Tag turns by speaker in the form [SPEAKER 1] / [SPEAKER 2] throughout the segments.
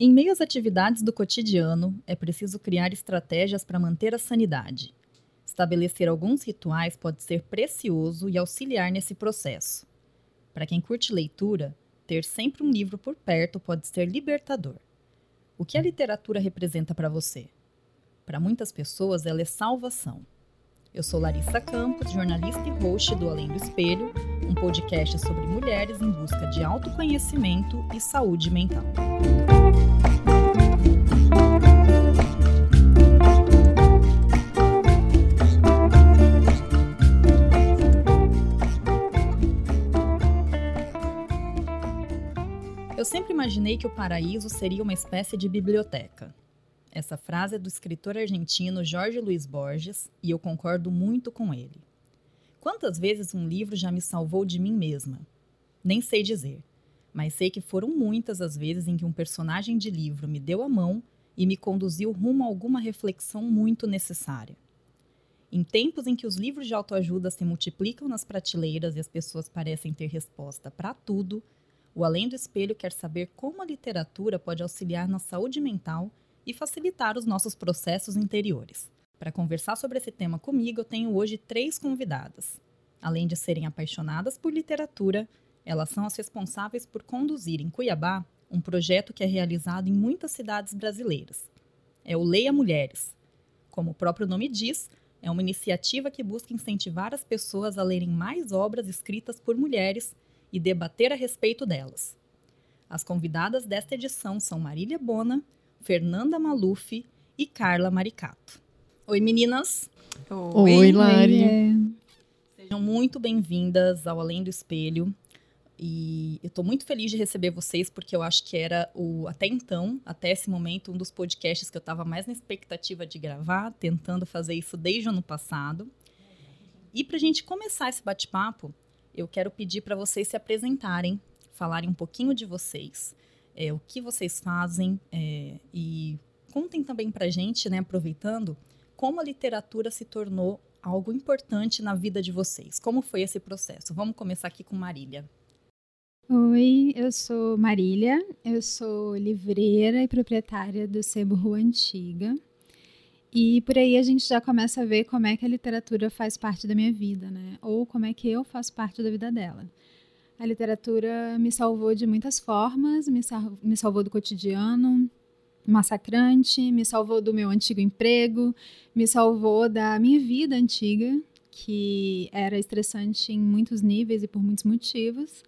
[SPEAKER 1] Em meio às atividades do cotidiano, é preciso criar estratégias para manter a sanidade. Estabelecer alguns rituais pode ser precioso e auxiliar nesse processo. Para quem curte leitura, ter sempre um livro por perto pode ser libertador. O que a literatura representa para você? Para muitas pessoas, ela é salvação. Eu sou Larissa Campos, jornalista e host do Além do Espelho, um podcast sobre mulheres em busca de autoconhecimento e saúde mental. Eu sempre imaginei que o paraíso seria uma espécie de biblioteca. Essa frase é do escritor argentino Jorge Luiz Borges e eu concordo muito com ele. Quantas vezes um livro já me salvou de mim mesma? Nem sei dizer, mas sei que foram muitas as vezes em que um personagem de livro me deu a mão e me conduziu rumo a alguma reflexão muito necessária. Em tempos em que os livros de autoajuda se multiplicam nas prateleiras e as pessoas parecem ter resposta para tudo, o Além do Espelho quer saber como a literatura pode auxiliar na saúde mental e facilitar os nossos processos interiores. Para conversar sobre esse tema comigo, eu tenho hoje três convidadas. Além de serem apaixonadas por literatura, elas são as responsáveis por conduzir em Cuiabá um projeto que é realizado em muitas cidades brasileiras. É o Leia Mulheres. Como o próprio nome diz, é uma iniciativa que busca incentivar as pessoas a lerem mais obras escritas por mulheres e debater a respeito delas. As convidadas desta edição são Marília Bona, Fernanda Maluf e Carla Maricato. Oi, meninas!
[SPEAKER 2] Oi, Oi Lari!
[SPEAKER 1] Sejam muito bem-vindas ao Além do Espelho. E eu estou muito feliz de receber vocês, porque eu acho que era o até então, até esse momento, um dos podcasts que eu estava mais na expectativa de gravar, tentando fazer isso desde o ano passado. E para a gente começar esse bate-papo, eu quero pedir para vocês se apresentarem, falarem um pouquinho de vocês, é, o que vocês fazem é, e contem também para a gente, né, aproveitando, como a literatura se tornou algo importante na vida de vocês. Como foi esse processo? Vamos começar aqui com Marília.
[SPEAKER 2] Oi, eu sou Marília, eu sou livreira e proprietária do Sebo Rua Antiga. E por aí a gente já começa a ver como é que a literatura faz parte da minha vida, né? Ou como é que eu faço parte da vida dela. A literatura me salvou de muitas formas, me, sal me salvou do cotidiano massacrante, me salvou do meu antigo emprego, me salvou da minha vida antiga, que era estressante em muitos níveis e por muitos motivos.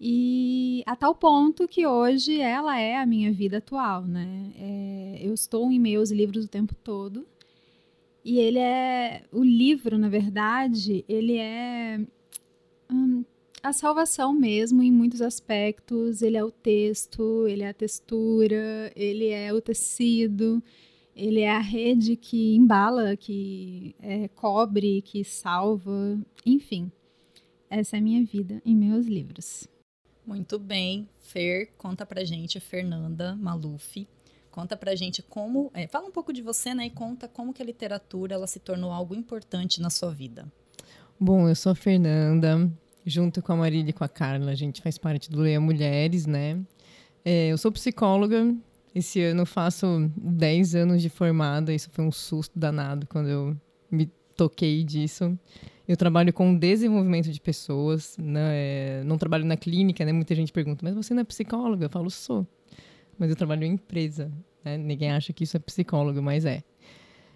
[SPEAKER 2] E a tal ponto que hoje ela é a minha vida atual, né? É, eu estou em meus livros o tempo todo. E ele é. O livro, na verdade, ele é. Hum, a salvação mesmo em muitos aspectos. Ele é o texto, ele é a textura, ele é o tecido, ele é a rede que embala, que é, cobre, que salva, enfim. Essa é a minha vida em meus livros.
[SPEAKER 1] Muito bem. Fer, conta pra gente, Fernanda Maluf. Conta pra gente como. É, fala um pouco de você, né? E conta como que a literatura ela se tornou algo importante na sua vida.
[SPEAKER 3] Bom, eu sou a Fernanda, junto com a Marília e com a Carla, a gente faz parte do Leia Mulheres, né? É, eu sou psicóloga. Esse ano faço 10 anos de formada. Isso foi um susto danado quando eu me toquei disso. Eu trabalho com desenvolvimento de pessoas, né? não trabalho na clínica, né? Muita gente pergunta, mas você não é psicóloga? Eu falo, sou. Mas eu trabalho em empresa, né? Ninguém acha que isso é psicólogo, mas é.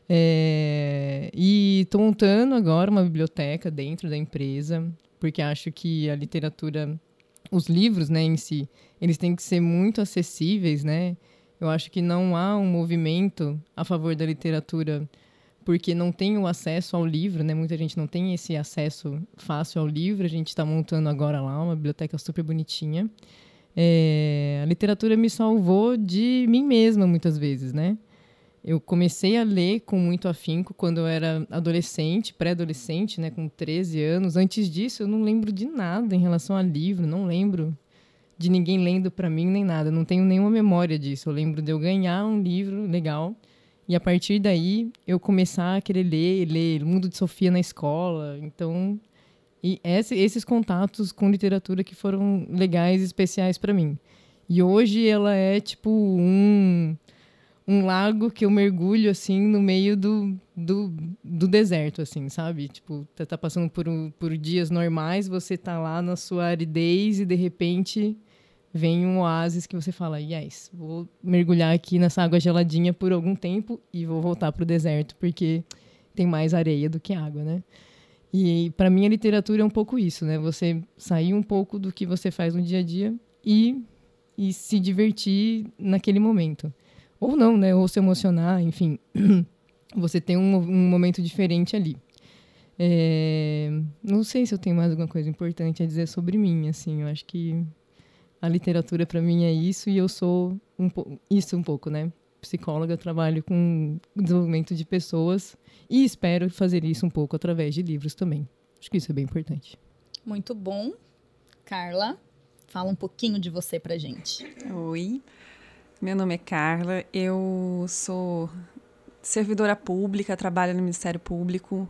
[SPEAKER 3] é... E estou montando agora uma biblioteca dentro da empresa, porque acho que a literatura, os livros, né, em si, eles têm que ser muito acessíveis, né? Eu acho que não há um movimento a favor da literatura porque não tem o acesso ao livro, né? Muita gente não tem esse acesso fácil ao livro. A gente está montando agora lá uma biblioteca super bonitinha. É, a literatura me salvou de mim mesma muitas vezes, né? Eu comecei a ler com muito afinco quando eu era adolescente, pré-adolescente, né, com 13 anos. Antes disso, eu não lembro de nada em relação a livro, não lembro de ninguém lendo para mim nem nada, não tenho nenhuma memória disso. Eu lembro de eu ganhar um livro legal e a partir daí, eu começar a querer ler, ler Mundo de Sofia na escola. Então, e esse, esses contatos com literatura que foram legais e especiais para mim. E hoje ela é tipo um, um lago que eu mergulho assim no meio do, do, do deserto, assim, sabe? Tipo, tá, tá passando por, por dias normais, você tá lá na sua aridez e de repente vem um oásis que você fala, yes, vou mergulhar aqui nessa água geladinha por algum tempo e vou voltar pro deserto, porque tem mais areia do que água, né? E para mim a literatura é um pouco isso, né? Você sair um pouco do que você faz no dia a dia e e se divertir naquele momento. Ou não, né? Ou se emocionar, enfim. Você tem um, um momento diferente ali. É, não sei se eu tenho mais alguma coisa importante a dizer sobre mim, assim. Eu acho que a literatura para mim é isso e eu sou um isso um pouco, né? Psicóloga, trabalho com desenvolvimento de pessoas e espero fazer isso um pouco através de livros também. Acho que isso é bem importante.
[SPEAKER 1] Muito bom. Carla, Fala um pouquinho de você pra gente.
[SPEAKER 4] Oi, meu nome é Carla, eu sou servidora pública, trabalho no Ministério Público.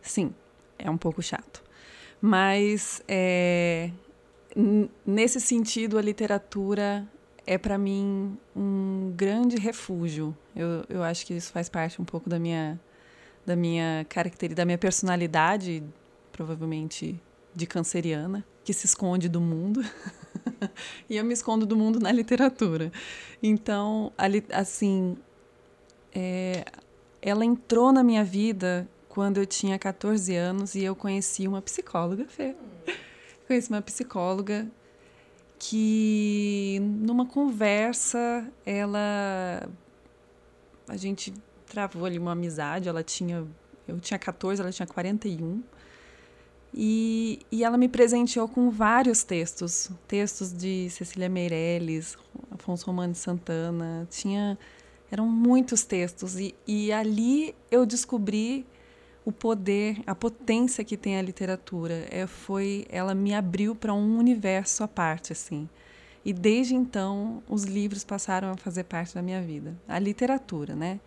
[SPEAKER 4] Sim, é um pouco chato. Mas é, nesse sentido, a literatura é para mim um grande refúgio. Eu, eu acho que isso faz parte um pouco da minha da minha característica, da minha personalidade, provavelmente de canceriana que se esconde do mundo. e eu me escondo do mundo na literatura. Então, assim, é, ela entrou na minha vida quando eu tinha 14 anos e eu conheci uma psicóloga, Fê. Conheci uma psicóloga que, numa conversa, ela. A gente travou ali uma amizade. Ela tinha. Eu tinha 14, ela tinha 41. E, e ela me presenteou com vários textos, textos de Cecília Meirelles, Afonso Romano de Santana, tinha eram muitos textos e, e ali eu descobri o poder, a potência que tem a literatura. É, foi, ela me abriu para um universo à parte assim. E desde então os livros passaram a fazer parte da minha vida. A literatura, né?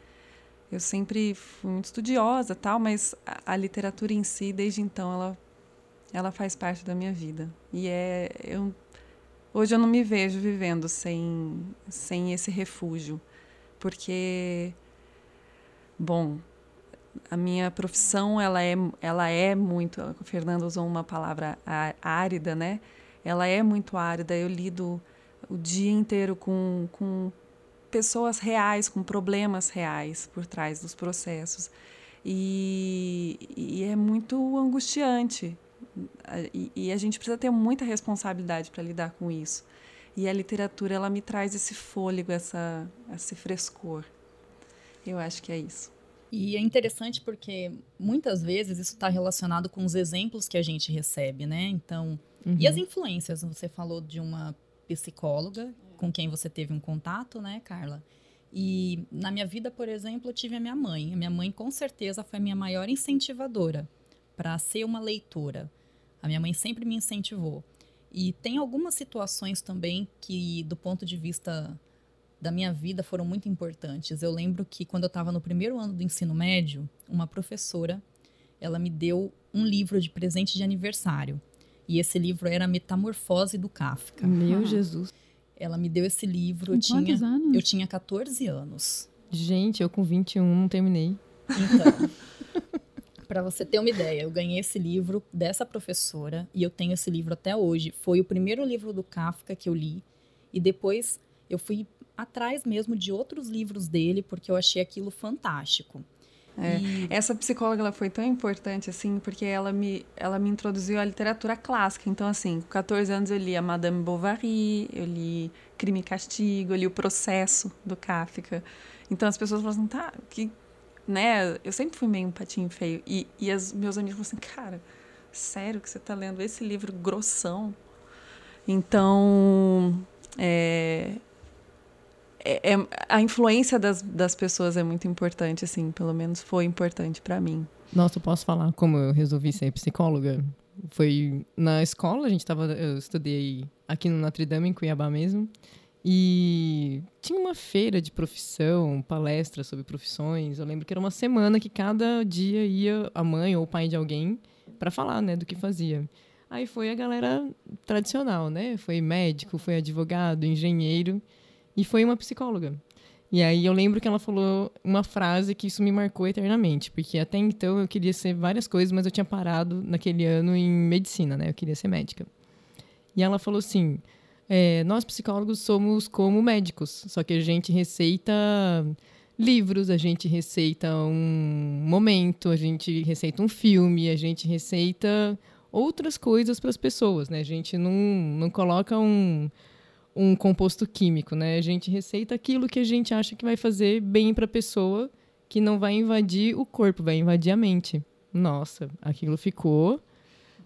[SPEAKER 4] Eu sempre fui muito estudiosa, tal, mas a, a literatura em si, desde então, ela ela faz parte da minha vida. E é eu hoje eu não me vejo vivendo sem sem esse refúgio, porque bom, a minha profissão ela é ela é muito, o Fernando usou uma palavra árida, né? Ela é muito árida. Eu lido o dia inteiro com, com pessoas reais, com problemas reais por trás dos processos. E, e é muito angustiante e, e a gente precisa ter muita responsabilidade para lidar com isso. E a literatura ela me traz esse fôlego, essa, esse frescor. Eu acho que é isso.
[SPEAKER 1] E é interessante porque muitas vezes isso está relacionado com os exemplos que a gente recebe, né? Então, uhum. e as influências? Você falou de uma psicóloga com quem você teve um contato, né, Carla? E na minha vida, por exemplo, eu tive a minha mãe. A minha mãe, com certeza, foi a minha maior incentivadora para ser uma leitora. A minha mãe sempre me incentivou. E tem algumas situações também que, do ponto de vista da minha vida, foram muito importantes. Eu lembro que quando eu estava no primeiro ano do ensino médio, uma professora, ela me deu um livro de presente de aniversário. E esse livro era Metamorfose do Kafka.
[SPEAKER 3] Meu ah. Jesus.
[SPEAKER 1] Ela me deu esse livro.
[SPEAKER 2] Eu
[SPEAKER 1] tinha,
[SPEAKER 2] anos?
[SPEAKER 1] Eu tinha 14 anos.
[SPEAKER 3] Gente, eu com 21 não terminei.
[SPEAKER 1] Então. Para você ter uma ideia, eu ganhei esse livro dessa professora e eu tenho esse livro até hoje. Foi o primeiro livro do Kafka que eu li e depois eu fui atrás mesmo de outros livros dele porque eu achei aquilo fantástico.
[SPEAKER 4] É, e... Essa psicóloga ela foi tão importante assim porque ela me, ela me introduziu à literatura clássica. Então, assim, com 14 anos eu li a Madame Bovary, eu li Crime e Castigo, eu li O Processo do Kafka. Então as pessoas falam assim, tá, que né? Eu sempre fui meio um patinho feio. E, e as, meus amigos falaram assim, cara, sério que você está lendo esse livro grossão? Então, é, é, é, a influência das, das pessoas é muito importante, assim, pelo menos foi importante para mim.
[SPEAKER 3] Nossa, eu posso falar como eu resolvi ser psicóloga? Foi na escola, a gente tava, eu estudei aqui no Notre Dame, em Cuiabá mesmo, e tinha uma feira de profissão, palestra sobre profissões. Eu lembro que era uma semana que cada dia ia a mãe ou o pai de alguém para falar, né, do que fazia. Aí foi a galera tradicional, né? Foi médico, foi advogado, engenheiro e foi uma psicóloga. E aí eu lembro que ela falou uma frase que isso me marcou eternamente, porque até então eu queria ser várias coisas, mas eu tinha parado naquele ano em medicina, né? Eu queria ser médica. E ela falou assim: é, nós psicólogos somos como médicos, só que a gente receita livros, a gente receita um momento, a gente receita um filme, a gente receita outras coisas para as pessoas, né? A gente não, não coloca um, um composto químico, né? A gente receita aquilo que a gente acha que vai fazer bem para a pessoa, que não vai invadir o corpo, vai invadir a mente. Nossa, aquilo ficou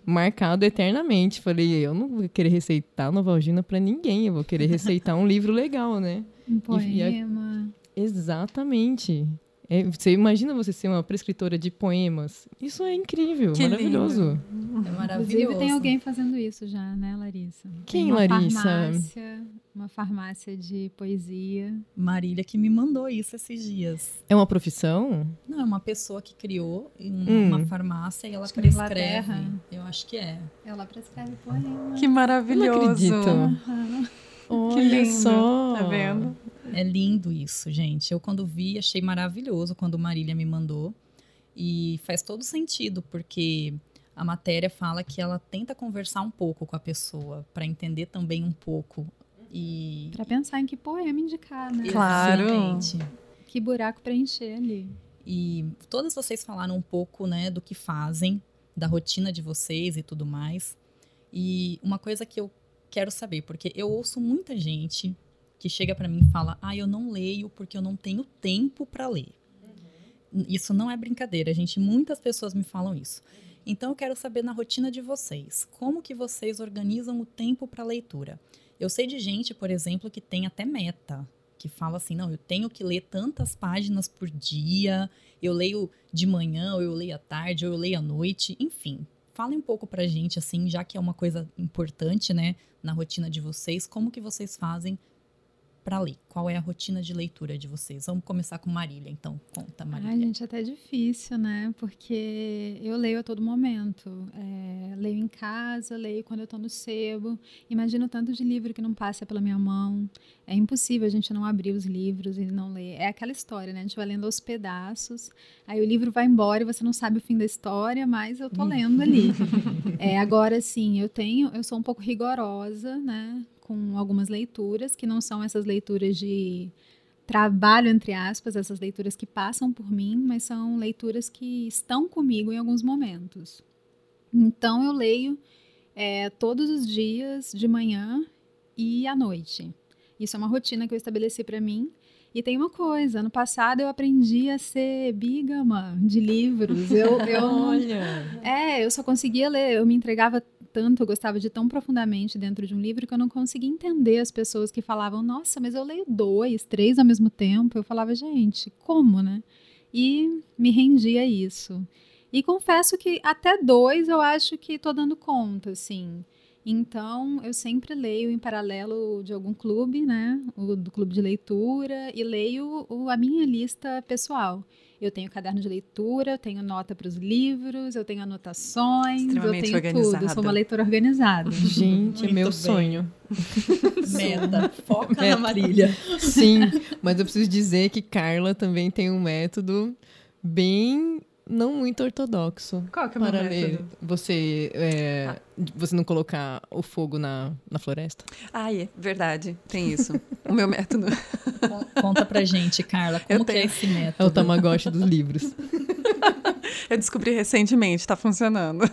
[SPEAKER 3] marcado eternamente. Falei, eu não vou querer receitar Novalgina para ninguém, eu vou querer receitar um livro legal, né?
[SPEAKER 2] Um poema.
[SPEAKER 3] E, exatamente. É, você imagina você ser uma prescritora de poemas? Isso é incrível,
[SPEAKER 4] Que
[SPEAKER 3] maravilhoso.
[SPEAKER 4] lindo.
[SPEAKER 1] É maravilhoso.
[SPEAKER 2] Inclusive, tem alguém fazendo isso já, né, Larissa?
[SPEAKER 3] Quem,
[SPEAKER 2] Tem uma
[SPEAKER 3] Larissa?
[SPEAKER 2] Farmácia, uma farmácia de poesia.
[SPEAKER 1] Marília que me mandou isso esses dias.
[SPEAKER 3] É uma profissão?
[SPEAKER 1] Não, é uma pessoa que criou em
[SPEAKER 3] Hum.
[SPEAKER 1] uma farmácia e ela
[SPEAKER 2] Acho que
[SPEAKER 1] prescreve. Eu acho que é.
[SPEAKER 2] Ela prescreve poema.
[SPEAKER 4] Que maravilhoso.
[SPEAKER 3] Não acredito.
[SPEAKER 2] Aham.
[SPEAKER 3] Olha
[SPEAKER 4] lindo,
[SPEAKER 3] só.
[SPEAKER 4] Tá vendo?
[SPEAKER 1] É lindo isso, gente. Eu quando vi, achei maravilhoso quando Marília me mandou. E faz todo sentido, porque a matéria fala que ela tenta conversar um pouco com a pessoa, para entender também um pouco. E.
[SPEAKER 2] Pra pensar em que poema indicar, né?
[SPEAKER 4] Claro.
[SPEAKER 1] Exatamente.
[SPEAKER 2] Que buraco preencher ali.
[SPEAKER 1] E todas vocês falaram um pouco, né, do que fazem, da rotina de vocês e tudo mais. E uma coisa que eu quero saber, porque eu ouço muita gente que chega pra mim e fala: "Ah, eu não leio porque eu não tenho tempo pra ler". Isso não é brincadeira, gente. Muitas pessoas me falam isso. Então eu quero saber na rotina de vocês, como que vocês organizam o tempo para leitura? Eu sei de gente, por exemplo, que tem até meta, que fala assim, não, eu tenho que ler tantas páginas por dia, eu leio de manhã, ou eu leio à tarde, ou eu leio à noite, enfim. Falem um pouco pra gente, assim, já que é uma coisa importante, né, na rotina de vocês, como que vocês fazem para ler? Qual é a rotina de leitura de vocês? Vamos começar com Marília, então. Conta, Marília.
[SPEAKER 2] Ai, gente, é até difícil, né? Porque eu leio a todo momento. É, leio em casa, leio quando eu tô no sebo. Imagino tanto de livro que não passa pela minha mão. É impossível a gente não abrir os livros e não ler. É aquela história, né? A gente vai lendo aos pedaços. Aí o livro vai embora e você não sabe o fim da história, mas eu tô lendo ali. É, agora, sim, eu tenho, eu sou um pouco rigorosa, né? Com algumas leituras, que não são essas leituras de trabalho, entre aspas, essas leituras que passam por mim, mas são leituras que estão comigo em alguns momentos. Então, eu leio é, todos os dias, de manhã e à noite. Isso é uma rotina que eu estabeleci para mim. E tem uma coisa, ano passado eu aprendi a ser bígama de livros. Eu, eu
[SPEAKER 3] Olha.
[SPEAKER 2] é, eu só conseguia ler, eu me entregava tanto, eu gostava de tão profundamente dentro de um livro que eu não conseguia entender as pessoas que falavam, nossa, mas eu leio dois, três ao mesmo tempo. Eu falava, gente, como, né? E me rendi a isso. E confesso que até dois eu acho que tô dando conta, assim. Então, eu sempre leio em paralelo de algum clube, né? O do clube de leitura, e leio o- a minha lista pessoal. Eu tenho caderno de leitura, eu tenho nota para os livros, eu tenho anotações, eu tenho tudo. Eu
[SPEAKER 4] organizada.
[SPEAKER 2] sou uma leitora organizada.
[SPEAKER 3] Gente, é
[SPEAKER 1] Muito
[SPEAKER 3] meu
[SPEAKER 1] bem.
[SPEAKER 3] sonho.
[SPEAKER 1] Meta. Foca
[SPEAKER 3] Meta.
[SPEAKER 1] na Marília.
[SPEAKER 3] Sim, mas eu preciso dizer que Carla também tem um método bem não muito ortodoxo
[SPEAKER 4] Qual que é o meu
[SPEAKER 3] para ler.
[SPEAKER 4] método?
[SPEAKER 3] Você, é, você não colocar o fogo na, na floresta?
[SPEAKER 4] Ah, é verdade. Tem isso. o meu método.
[SPEAKER 1] Con- Conta pra gente, Carla, como é esse
[SPEAKER 3] É o
[SPEAKER 1] método?
[SPEAKER 3] Tamagotchi dos livros.
[SPEAKER 4] Eu descobri recentemente, tá funcionando.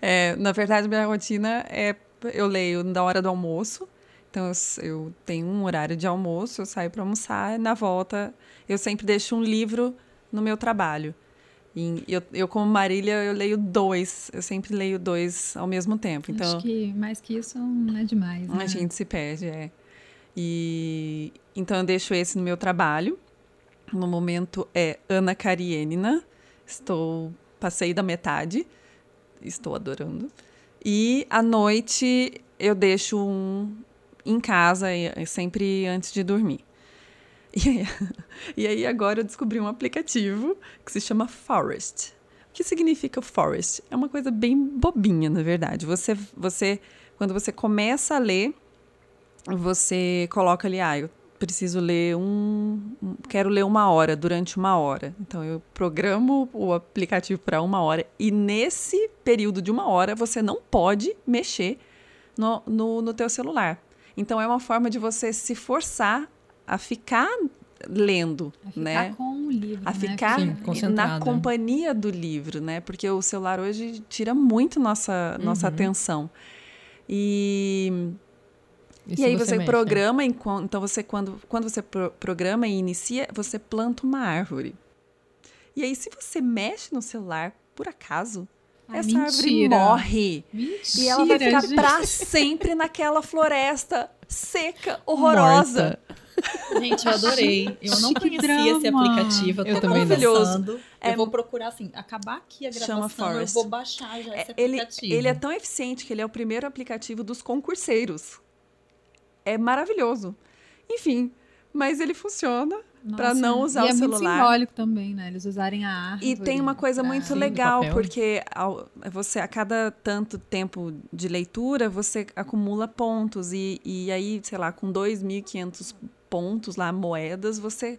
[SPEAKER 4] É, na verdade, minha rotina é eu leio na hora do almoço. Então, eu, eu tenho um horário de almoço, eu saio para almoçar, e na volta eu sempre deixo um livro no meu trabalho. E eu, eu, como Marília, eu leio dois. Eu sempre leio dois ao mesmo tempo. Então,
[SPEAKER 2] Acho que mais que isso não é demais. Né?
[SPEAKER 4] a gente se perde, é. E então eu deixo esse no meu trabalho. No momento é Ana Karenina. Estou passei da metade. Estou adorando. E à noite eu deixo um em casa, sempre antes de dormir. E aí, e aí agora eu descobri um aplicativo que se chama Forest. O que significa forest? É uma coisa bem bobinha, na verdade. Você, você, quando você começa a ler, você coloca ali, ah, eu preciso ler um, um quero ler uma hora durante uma hora. Então eu programo o aplicativo para uma hora e nesse período de uma hora você não pode mexer no, no, no teu celular. Então é uma forma de você se forçar a ficar lendo,
[SPEAKER 2] a ficar
[SPEAKER 4] né?
[SPEAKER 2] com o livro,
[SPEAKER 4] a
[SPEAKER 2] né?
[SPEAKER 4] ficar
[SPEAKER 3] Sim,
[SPEAKER 4] na companhia do livro, né? Porque o celular hoje tira muito nossa nossa
[SPEAKER 3] Uhum.
[SPEAKER 4] atenção. E e,
[SPEAKER 3] se
[SPEAKER 4] aí você,
[SPEAKER 3] mexe?
[SPEAKER 4] programa, enquanto- então você quando, quando você pro- programa e inicia, você planta uma árvore. E aí se você mexe no celular, por acaso,
[SPEAKER 2] Ah,
[SPEAKER 4] essa árvore
[SPEAKER 2] mentira.
[SPEAKER 4] morre.
[SPEAKER 2] Mentira,
[SPEAKER 4] E ela vai ficar pra sempre naquela floresta seca, horrorosa.
[SPEAKER 3] Morta.
[SPEAKER 1] Gente, eu adorei. Eu não
[SPEAKER 2] Que
[SPEAKER 1] conhecia esse
[SPEAKER 2] drama.
[SPEAKER 1] aplicativo. Eu
[SPEAKER 3] Eu
[SPEAKER 1] tô
[SPEAKER 3] também não.
[SPEAKER 1] confessando.
[SPEAKER 4] É-
[SPEAKER 1] Eu vou procurar assim, acabar aqui a
[SPEAKER 4] Chama
[SPEAKER 1] gravação, eu vou baixar já esse
[SPEAKER 4] É, ele,
[SPEAKER 1] aplicativo.
[SPEAKER 4] ele é tão eficiente que ele é o primeiro aplicativo dos concurseiros. É maravilhoso. Enfim, mas ele funciona. pra
[SPEAKER 2] Nossa,
[SPEAKER 4] não usar
[SPEAKER 2] e
[SPEAKER 4] o
[SPEAKER 2] é
[SPEAKER 4] celular.
[SPEAKER 2] muito simbólico também, né? Eles usarem a árvore.
[SPEAKER 4] E tem uma coisa
[SPEAKER 2] pra-
[SPEAKER 4] muito
[SPEAKER 3] Sim,
[SPEAKER 4] legal, porque ao- você a cada tanto tempo de leitura, você acumula pontos. E, e aí, sei lá, com 2.500 pontos lá, moedas, você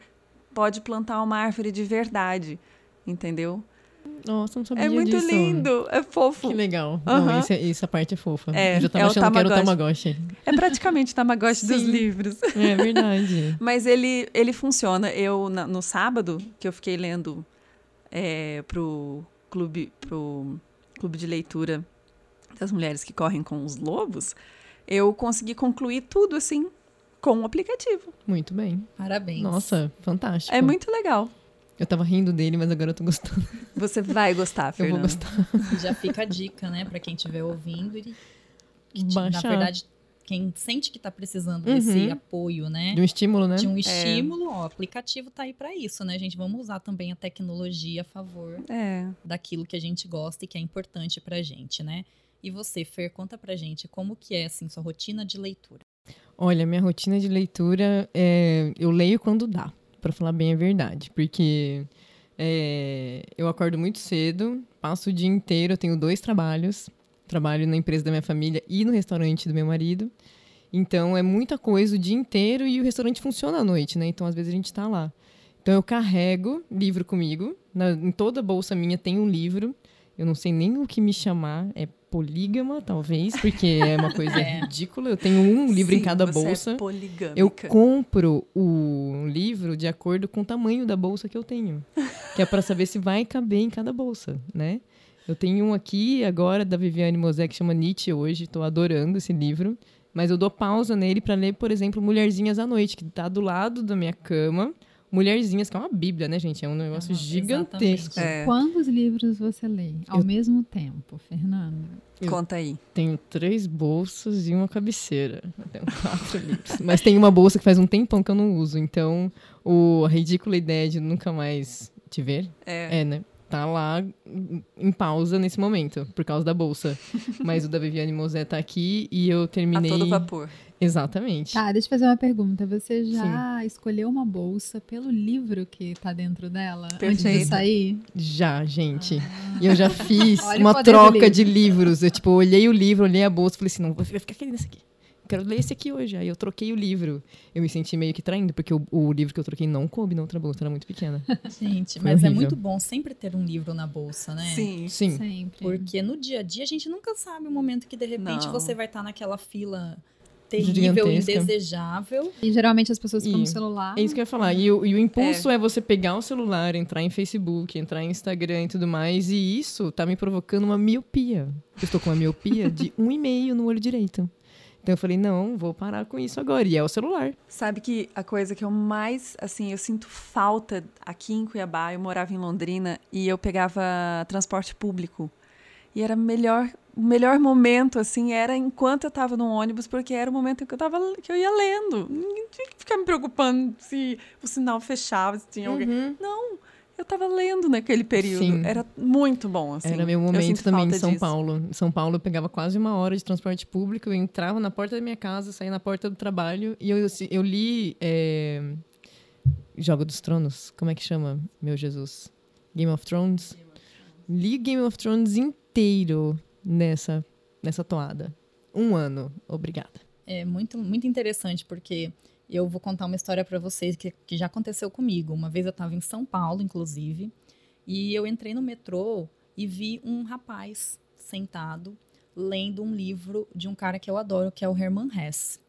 [SPEAKER 4] pode plantar uma árvore de verdade. Entendeu?
[SPEAKER 3] Nossa, não sabia
[SPEAKER 4] É muito
[SPEAKER 3] disso.
[SPEAKER 4] lindo, é fofo.
[SPEAKER 3] Que legal.
[SPEAKER 4] Aham.
[SPEAKER 3] Não, esse- essa parte é fofa.
[SPEAKER 4] É,
[SPEAKER 3] Eu já tava
[SPEAKER 4] é o
[SPEAKER 3] achando que era o
[SPEAKER 4] Tamagotchi. É praticamente Tamagotchi dos livros.
[SPEAKER 3] É verdade.
[SPEAKER 4] Mas ele, ele funciona. Eu, na- no sábado, que eu fiquei lendo é, pro, clube, pro clube de leitura das mulheres que correm com os lobos, eu consegui concluir tudo assim com o aplicativo.
[SPEAKER 3] Muito bem.
[SPEAKER 1] Parabéns.
[SPEAKER 3] Nossa, fantástico.
[SPEAKER 4] É muito legal.
[SPEAKER 3] Eu tava rindo dele, mas agora eu tô gostando.
[SPEAKER 4] Você vai gostar,
[SPEAKER 3] Eu
[SPEAKER 4] Fernanda.
[SPEAKER 3] vou gostar.
[SPEAKER 1] Já fica a dica, né, pra quem estiver ouvindo e que, te- na verdade, quem sente que tá precisando
[SPEAKER 3] Uhum.
[SPEAKER 1] desse apoio, né?
[SPEAKER 3] De um estímulo, né?
[SPEAKER 1] De um estímulo, ó, o aplicativo tá aí pra isso, né, gente? Vamos usar também a tecnologia a favor
[SPEAKER 4] É.
[SPEAKER 1] daquilo que a gente gosta e que é importante pra gente, né? E você, Fer, conta pra gente como que é, assim, sua rotina de leitura.
[SPEAKER 3] Olha, minha rotina de leitura é. Eu leio quando dá, pra falar bem a verdade. Porque é, eu acordo muito cedo, passo o dia inteiro, eu tenho dois trabalhos. Trabalho na empresa da minha família e no restaurante do meu marido. Então é muita coisa o dia inteiro e o restaurante funciona à noite, né? Então às vezes a gente tá lá. Então eu carrego livro comigo. Na- em toda bolsa minha tem um livro. Eu não sei nem o que me chamar. É polígama, talvez, porque é uma coisa
[SPEAKER 1] É.
[SPEAKER 3] ridícula. Eu tenho um livro em
[SPEAKER 4] Sim,
[SPEAKER 3] cada
[SPEAKER 4] você
[SPEAKER 3] bolsa.
[SPEAKER 4] É poligâmica.
[SPEAKER 3] Eu compro o livro de acordo com o tamanho da bolsa que eu tenho. Que é para saber se vai caber em cada bolsa, né? Eu tenho um aqui agora da Viviane Mosé que chama Nietzsche hoje, estou adorando esse livro, mas eu dou pausa nele para ler, por exemplo, Mulherzinhas à Noite, que tá do lado da minha cama. Mulherzinhas, que é uma bíblia, né, gente? É um negócio
[SPEAKER 1] Aham,
[SPEAKER 3] gigantesco.
[SPEAKER 4] É.
[SPEAKER 2] Quantos livros você lê ao
[SPEAKER 3] Eu-
[SPEAKER 2] mesmo tempo, Fernanda?
[SPEAKER 4] Conta aí.
[SPEAKER 3] Tenho três bolsas e uma cabeceira. Eu tenho quatro livros. Mas tem uma bolsa que faz um tempão que eu não uso. Então, o, a ridícula ideia de nunca mais te ver
[SPEAKER 4] É.
[SPEAKER 3] é, né? Tá lá em pausa nesse momento, por causa da bolsa. Mas o da Viviane Mosé tá aqui e eu
[SPEAKER 4] A
[SPEAKER 3] terminei.
[SPEAKER 4] todo vapor.
[SPEAKER 3] Exatamente.
[SPEAKER 2] Tá, deixa eu fazer uma pergunta. Você já escolheu uma bolsa pelo livro que tá dentro dela antes de
[SPEAKER 4] Perfeito.
[SPEAKER 2] sair?
[SPEAKER 3] Já, gente. E eu já fiz uma troca
[SPEAKER 2] livro.
[SPEAKER 3] de livros. Eu, tipo, olhei o livro, olhei a bolsa e falei assim: não, vai ficar aquele nesse aqui. Quero ler esse aqui hoje. Aí eu troquei o livro. Eu me senti meio que traindo, porque o, o livro que eu troquei não coube na outra bolsa, era muito pequena.
[SPEAKER 1] Gente,
[SPEAKER 3] Foi
[SPEAKER 1] mas é
[SPEAKER 3] horrível.
[SPEAKER 1] muito bom sempre ter um livro na bolsa, né?
[SPEAKER 4] Sim.
[SPEAKER 3] Sim.
[SPEAKER 2] Sempre.
[SPEAKER 1] Porque no dia a dia a gente nunca sabe o momento que de repente
[SPEAKER 4] Não.
[SPEAKER 1] você vai estar naquela fila terrível,
[SPEAKER 3] Gigantesca.
[SPEAKER 1] indesejável.
[SPEAKER 2] E geralmente as pessoas ficam
[SPEAKER 3] E
[SPEAKER 2] no celular.
[SPEAKER 3] É isso que eu ia falar. E o, e o impulso é. você pegar o celular, entrar em Facebook, entrar em Instagram e tudo mais. E isso tá me provocando uma miopia. Eu estou com uma miopia de um e meio no olho direito. Então eu falei, não, vou parar com isso agora. E é o celular.
[SPEAKER 4] Sabe que a coisa que eu mais, assim, eu sinto falta aqui em Cuiabá, eu morava em Londrina e eu pegava transporte público. E era melhor, o melhor momento, assim, era enquanto eu tava no ônibus, porque era o momento que eu, tava, que eu ia lendo. Não tinha que ficar me preocupando se o sinal fechava, se tinha alguém. Não, eu tava lendo naquele período.
[SPEAKER 3] Sim.
[SPEAKER 4] Era muito bom, assim.
[SPEAKER 3] Era meu
[SPEAKER 4] Eu
[SPEAKER 3] momento também em São
[SPEAKER 4] disso.
[SPEAKER 3] Paulo. Em São Paulo eu pegava quase uma hora de transporte público, eu entrava na porta da minha casa, saía na porta do trabalho e eu, eu li é, Jogo dos Tronos. Como é que chama, meu Jesus? Game of Thrones? Li Game of Thrones inteiro nessa, nessa toada. Um ano. Obrigada.
[SPEAKER 1] É muito, muito interessante, porque eu vou contar uma história para vocês que, que já aconteceu comigo. Uma vez eu estava em São Paulo, inclusive, e eu entrei no metrô e vi um rapaz sentado lendo um livro de um cara que eu adoro, que é o Herman Hesse.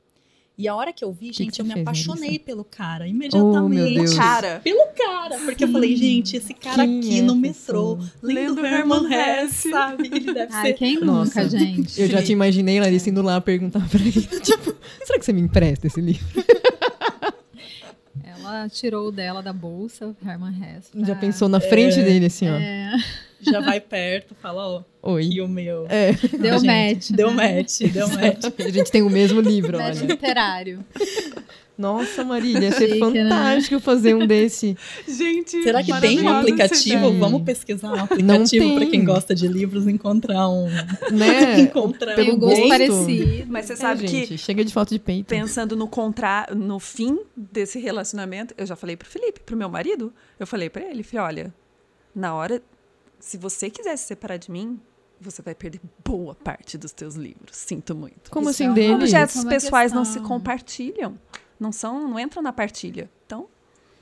[SPEAKER 1] E a hora que eu vi,
[SPEAKER 3] que
[SPEAKER 1] gente,
[SPEAKER 3] que
[SPEAKER 1] eu me apaixonei
[SPEAKER 3] Melissa?
[SPEAKER 1] pelo cara,
[SPEAKER 3] Oh,
[SPEAKER 1] imediatamente.
[SPEAKER 3] meu Deus.
[SPEAKER 4] Cara,
[SPEAKER 1] Pelo cara, porque eu falei, gente, esse cara
[SPEAKER 3] Quem
[SPEAKER 1] aqui
[SPEAKER 3] é
[SPEAKER 1] no metrô, lendo
[SPEAKER 4] Lendo
[SPEAKER 1] Herman
[SPEAKER 4] Hermann
[SPEAKER 1] Hesse,
[SPEAKER 4] Hesse.
[SPEAKER 1] sabe? Ele deve
[SPEAKER 2] Ai,
[SPEAKER 1] ser
[SPEAKER 2] quem
[SPEAKER 3] Nossa.
[SPEAKER 2] nunca, gente?
[SPEAKER 3] Eu já te imaginei, Larissa, indo lá perguntar pra ele, tipo, será que você me empresta esse livro?
[SPEAKER 2] Ela tirou o dela da bolsa, Herman Hesse.
[SPEAKER 3] Já pensou na frente
[SPEAKER 1] É.
[SPEAKER 3] dele, assim, ó.
[SPEAKER 2] É,
[SPEAKER 1] já vai perto, fala, ó,
[SPEAKER 3] Oi.
[SPEAKER 1] que o meu.
[SPEAKER 3] É,
[SPEAKER 2] deu
[SPEAKER 1] Gente,
[SPEAKER 2] match.
[SPEAKER 1] Deu
[SPEAKER 2] né?
[SPEAKER 1] match, deu match.
[SPEAKER 3] a gente tem o mesmo livro,
[SPEAKER 2] Match
[SPEAKER 3] olha.
[SPEAKER 2] literário.
[SPEAKER 3] Nossa, Marília, ia ser
[SPEAKER 2] Chique, né?
[SPEAKER 3] fantástico fazer um desse.
[SPEAKER 4] gente.
[SPEAKER 1] Será que tem um aplicativo?
[SPEAKER 3] ideia.
[SPEAKER 1] Vamos pesquisar um aplicativo para
[SPEAKER 3] tem.
[SPEAKER 1] quem gosta de livros encontrar um.
[SPEAKER 3] Né?
[SPEAKER 1] encontrar
[SPEAKER 2] Tem
[SPEAKER 3] Pelo
[SPEAKER 2] um gosto parecido.
[SPEAKER 4] Mas você
[SPEAKER 3] É,
[SPEAKER 4] sabe que
[SPEAKER 3] gente, chega de foto de peito.
[SPEAKER 4] pensando no contra... no fim desse relacionamento, eu já falei pro Felipe, pro meu marido, eu falei pra ele, falei, olha, na hora, se você quiser se separar de mim, você vai perder boa parte dos teus livros. Sinto muito.
[SPEAKER 3] Como
[SPEAKER 2] Isso
[SPEAKER 3] assim
[SPEAKER 2] é
[SPEAKER 3] dele?
[SPEAKER 4] Objetos
[SPEAKER 2] é
[SPEAKER 4] pessoais não se
[SPEAKER 2] questão.
[SPEAKER 4] compartilham. Não são, não entram na partilha. Então,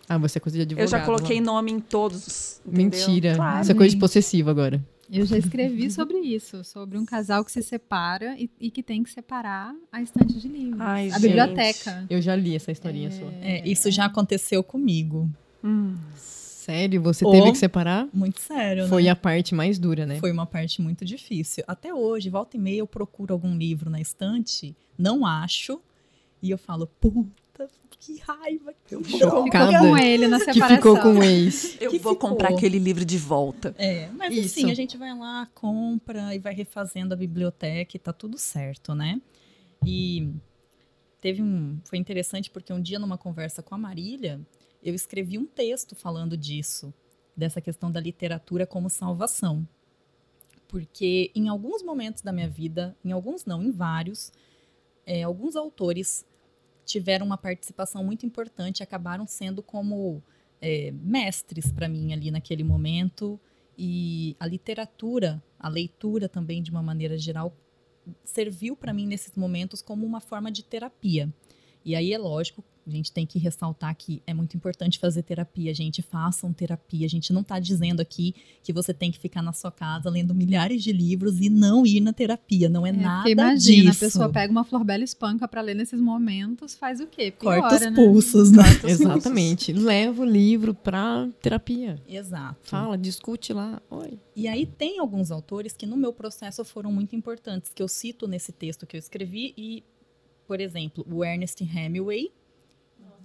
[SPEAKER 3] Ah, você é coisa de advogado.
[SPEAKER 4] eu já coloquei
[SPEAKER 3] lá.
[SPEAKER 4] nome em todos. entendeu?
[SPEAKER 3] Mentira.
[SPEAKER 4] Claro.
[SPEAKER 3] Isso é coisa de possessivo agora.
[SPEAKER 2] Eu já escrevi sobre isso, sobre um casal que se separa e, e que tem que separar a estante de livros.
[SPEAKER 4] Ai,
[SPEAKER 2] a
[SPEAKER 4] gente.
[SPEAKER 2] biblioteca.
[SPEAKER 3] Eu já li essa historinha sua.
[SPEAKER 1] É, isso já aconteceu comigo.
[SPEAKER 4] Hum.
[SPEAKER 3] Sério? Você
[SPEAKER 1] Ou-
[SPEAKER 3] teve que separar?
[SPEAKER 1] Muito sério,
[SPEAKER 3] Foi
[SPEAKER 1] né?
[SPEAKER 3] a parte mais dura, né?
[SPEAKER 1] Foi uma parte muito difícil. Até hoje, volta e meia, eu procuro algum livro na estante, não acho, e eu falo, puta, que raiva que eu vou
[SPEAKER 3] Chocada.
[SPEAKER 2] Ficou
[SPEAKER 1] comprar."
[SPEAKER 2] com ele na
[SPEAKER 3] Que
[SPEAKER 2] separação.
[SPEAKER 3] ficou com o ex.
[SPEAKER 4] Eu
[SPEAKER 1] Que
[SPEAKER 4] vou
[SPEAKER 1] ficou.
[SPEAKER 4] comprar aquele livro de volta.
[SPEAKER 1] É, mas
[SPEAKER 3] Isso.
[SPEAKER 1] assim, a gente vai lá, compra e vai refazendo a biblioteca e tá tudo certo, né? E teve um. Foi interessante porque um dia, numa conversa com a Marília, eu escrevi um texto falando disso, dessa questão da literatura como salvação. Porque em alguns momentos da minha vida, em alguns não, em vários, é, alguns autores tiveram uma participação muito importante acabaram sendo como é, mestres para mim ali naquele momento. E a literatura, a leitura também, de uma maneira geral, serviu para mim nesses momentos como uma forma de terapia. E aí é lógico, a gente tem que ressaltar que é muito importante fazer terapia, gente. Façam terapia. A gente não está dizendo aqui que você tem que ficar na sua casa lendo milhares de livros e não ir na terapia. Não é,
[SPEAKER 2] É,
[SPEAKER 1] nada
[SPEAKER 2] porque imagina,
[SPEAKER 1] disso.
[SPEAKER 2] a pessoa pega uma florbela espanca pra ler nesses momentos, faz o quê?
[SPEAKER 1] Corta
[SPEAKER 2] Piora,
[SPEAKER 1] os
[SPEAKER 2] né?
[SPEAKER 1] pulsos, né?
[SPEAKER 3] Exatamente. Leva o livro pra terapia.
[SPEAKER 1] Exato.
[SPEAKER 3] Fala, discute lá. Oi.
[SPEAKER 1] E aí tem alguns autores que no meu processo foram muito importantes, que eu cito nesse texto que eu escrevi e, por exemplo, o Ernest Hemingway,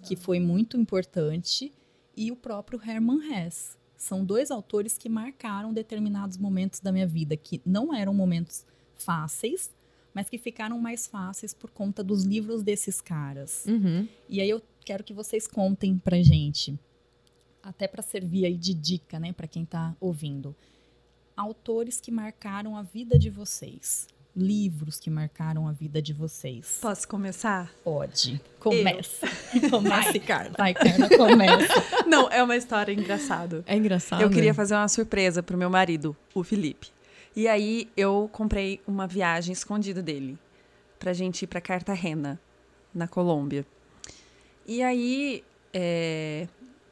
[SPEAKER 1] que foi muito importante, e o próprio Herman Hesse. São dois autores que marcaram determinados momentos da minha vida, que não eram momentos fáceis, mas que ficaram mais fáceis por conta dos livros desses caras.
[SPEAKER 3] Uhum.
[SPEAKER 1] E aí eu quero que vocês contem pra gente, até pra servir aí de dica, né, para quem tá ouvindo. Autores que marcaram a vida de vocês, livros que marcaram a vida de vocês.
[SPEAKER 4] Posso começar?
[SPEAKER 1] Pode. Começa. Comece, Carla. Vai, Carla, começa.
[SPEAKER 4] Não, é uma história engraçada.
[SPEAKER 3] É engraçado.
[SPEAKER 4] Eu queria fazer uma surpresa pro meu marido, o Felipe. E aí eu comprei uma viagem escondida dele pra gente ir pra Cartagena, na Colômbia. E aí é,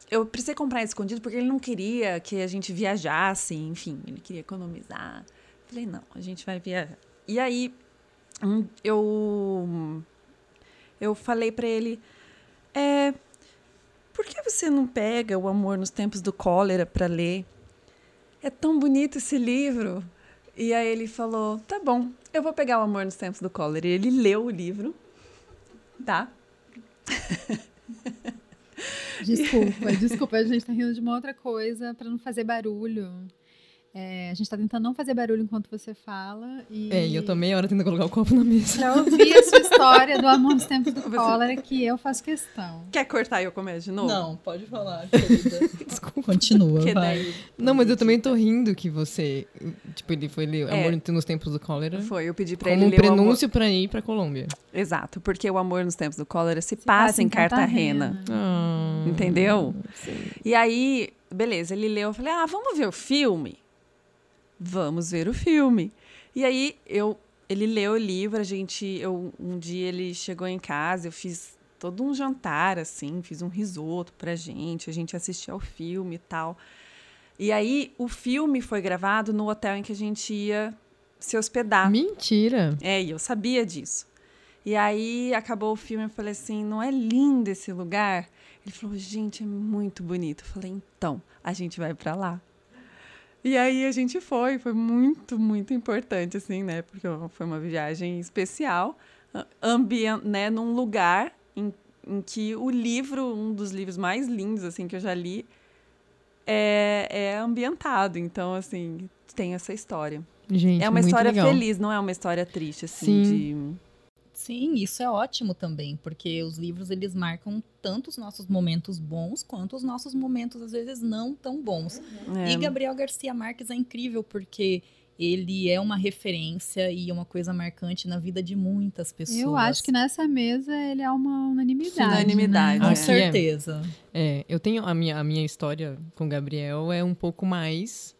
[SPEAKER 4] eu precisei comprar escondido porque ele não queria que a gente viajasse, enfim, ele queria economizar. Falei, não, a gente vai viajar. E aí hum, eu eu falei pra ele, é, por que você não pega o Amor nos Tempos do Cólera para ler? É tão bonito esse livro. E aí ele falou: tá bom, eu vou pegar o Amor nos Tempos do Cólera. E ele leu o livro, tá?
[SPEAKER 2] Desculpa, desculpa, a gente tá rindo de uma outra coisa pra não fazer barulho. É, a gente tá tentando não fazer barulho enquanto você fala. E...
[SPEAKER 3] É, e eu tô meia hora tentando colocar o copo na mesa.
[SPEAKER 2] Pra ouvir a sua história do amor nos tempos do
[SPEAKER 4] Você-
[SPEAKER 2] cólera, que eu faço questão.
[SPEAKER 4] Quer cortar e eu começo de novo?
[SPEAKER 1] Não, pode falar, querida.
[SPEAKER 3] Desculpa.
[SPEAKER 1] Continua,
[SPEAKER 4] Que
[SPEAKER 1] vai.
[SPEAKER 4] daí-
[SPEAKER 3] Não, mas eu também tô rindo que você. Tipo, ele foi ler
[SPEAKER 4] É.
[SPEAKER 3] Amor nos Tempos do Cólera.
[SPEAKER 4] Foi, eu pedi pra ele
[SPEAKER 3] um
[SPEAKER 4] ler amor...
[SPEAKER 3] prenúncio pra ir pra Colômbia.
[SPEAKER 4] Exato, porque o Amor nos Tempos do Cólera se, passa, em Cartagena.
[SPEAKER 3] Ah,
[SPEAKER 4] Entendeu?
[SPEAKER 3] sim.
[SPEAKER 4] E aí, beleza, ele leu, eu falei, ah, vamos ver o filme? Vamos ver o filme. E aí eu ele leu o livro, a gente eu um dia ele chegou em casa, eu fiz todo um jantar assim, fiz um risoto pra gente, a gente assistiu ao filme e tal. E aí o filme foi gravado no hotel em que a gente ia se hospedar.
[SPEAKER 3] Mentira.
[SPEAKER 4] É, e eu sabia disso. E aí acabou o filme, eu falei assim, não é lindo esse lugar? Ele falou, gente, é muito bonito. Eu falei, então, a gente vai para lá. E aí a gente foi, foi muito, muito importante, assim, né? Porque foi uma viagem especial, ambient, né? Num lugar em, em que o livro, um dos livros mais lindos, assim, que eu já li, é, é ambientado. Então, assim, tem essa história.
[SPEAKER 3] Gente,
[SPEAKER 4] é uma história
[SPEAKER 3] legal.
[SPEAKER 4] feliz, não é uma história triste, assim,
[SPEAKER 3] Sim.
[SPEAKER 4] de...
[SPEAKER 1] Sim, isso é ótimo também, porque os livros eles marcam tanto os nossos momentos bons quanto os nossos momentos às vezes não tão bons.
[SPEAKER 4] É.
[SPEAKER 1] E Gabriel Garcia Marques é incrível porque ele é uma referência e é uma coisa marcante na vida de muitas pessoas.
[SPEAKER 2] Eu acho que nessa mesa ele é uma unanimidade.
[SPEAKER 4] Unanimidade,
[SPEAKER 1] com
[SPEAKER 2] Né?
[SPEAKER 3] Aqui é.
[SPEAKER 1] certeza.
[SPEAKER 3] É, eu tenho a minha, a minha história com o Gabriel é um pouco mais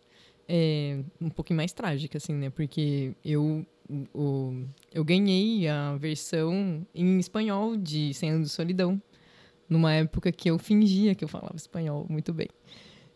[SPEAKER 3] é, um pouquinho mais trágica, assim, né? Porque eu o, eu ganhei a versão em espanhol de Cem Anos de Solidão, numa época que eu fingia que eu falava espanhol muito bem.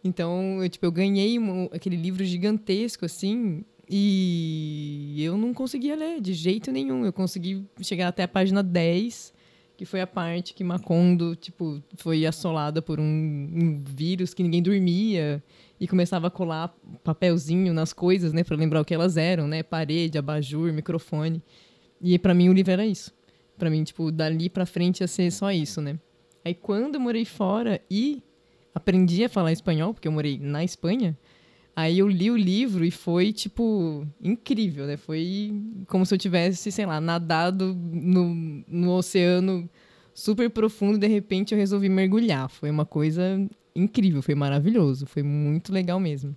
[SPEAKER 3] Então, eu, tipo, eu ganhei um- aquele livro gigantesco, assim, e eu não conseguia ler de jeito nenhum. Eu consegui chegar até a página 10, que foi a parte que Macondo, tipo, foi assolada por um, um vírus que ninguém dormia e começava a colar papelzinho nas coisas, né, para lembrar o que elas eram, né, parede, abajur, microfone. E para mim o livro era isso. Para mim, tipo, dali para frente ia ser só isso, né? Aí quando eu morei fora e aprendi a falar espanhol, porque eu morei na Espanha, aí eu li o livro e foi, tipo, incrível, né? Foi como se eu tivesse, sei lá, nadado no, no oceano super profundo e de repente eu resolvi mergulhar. Foi uma coisa incrível, foi maravilhoso, foi muito legal mesmo.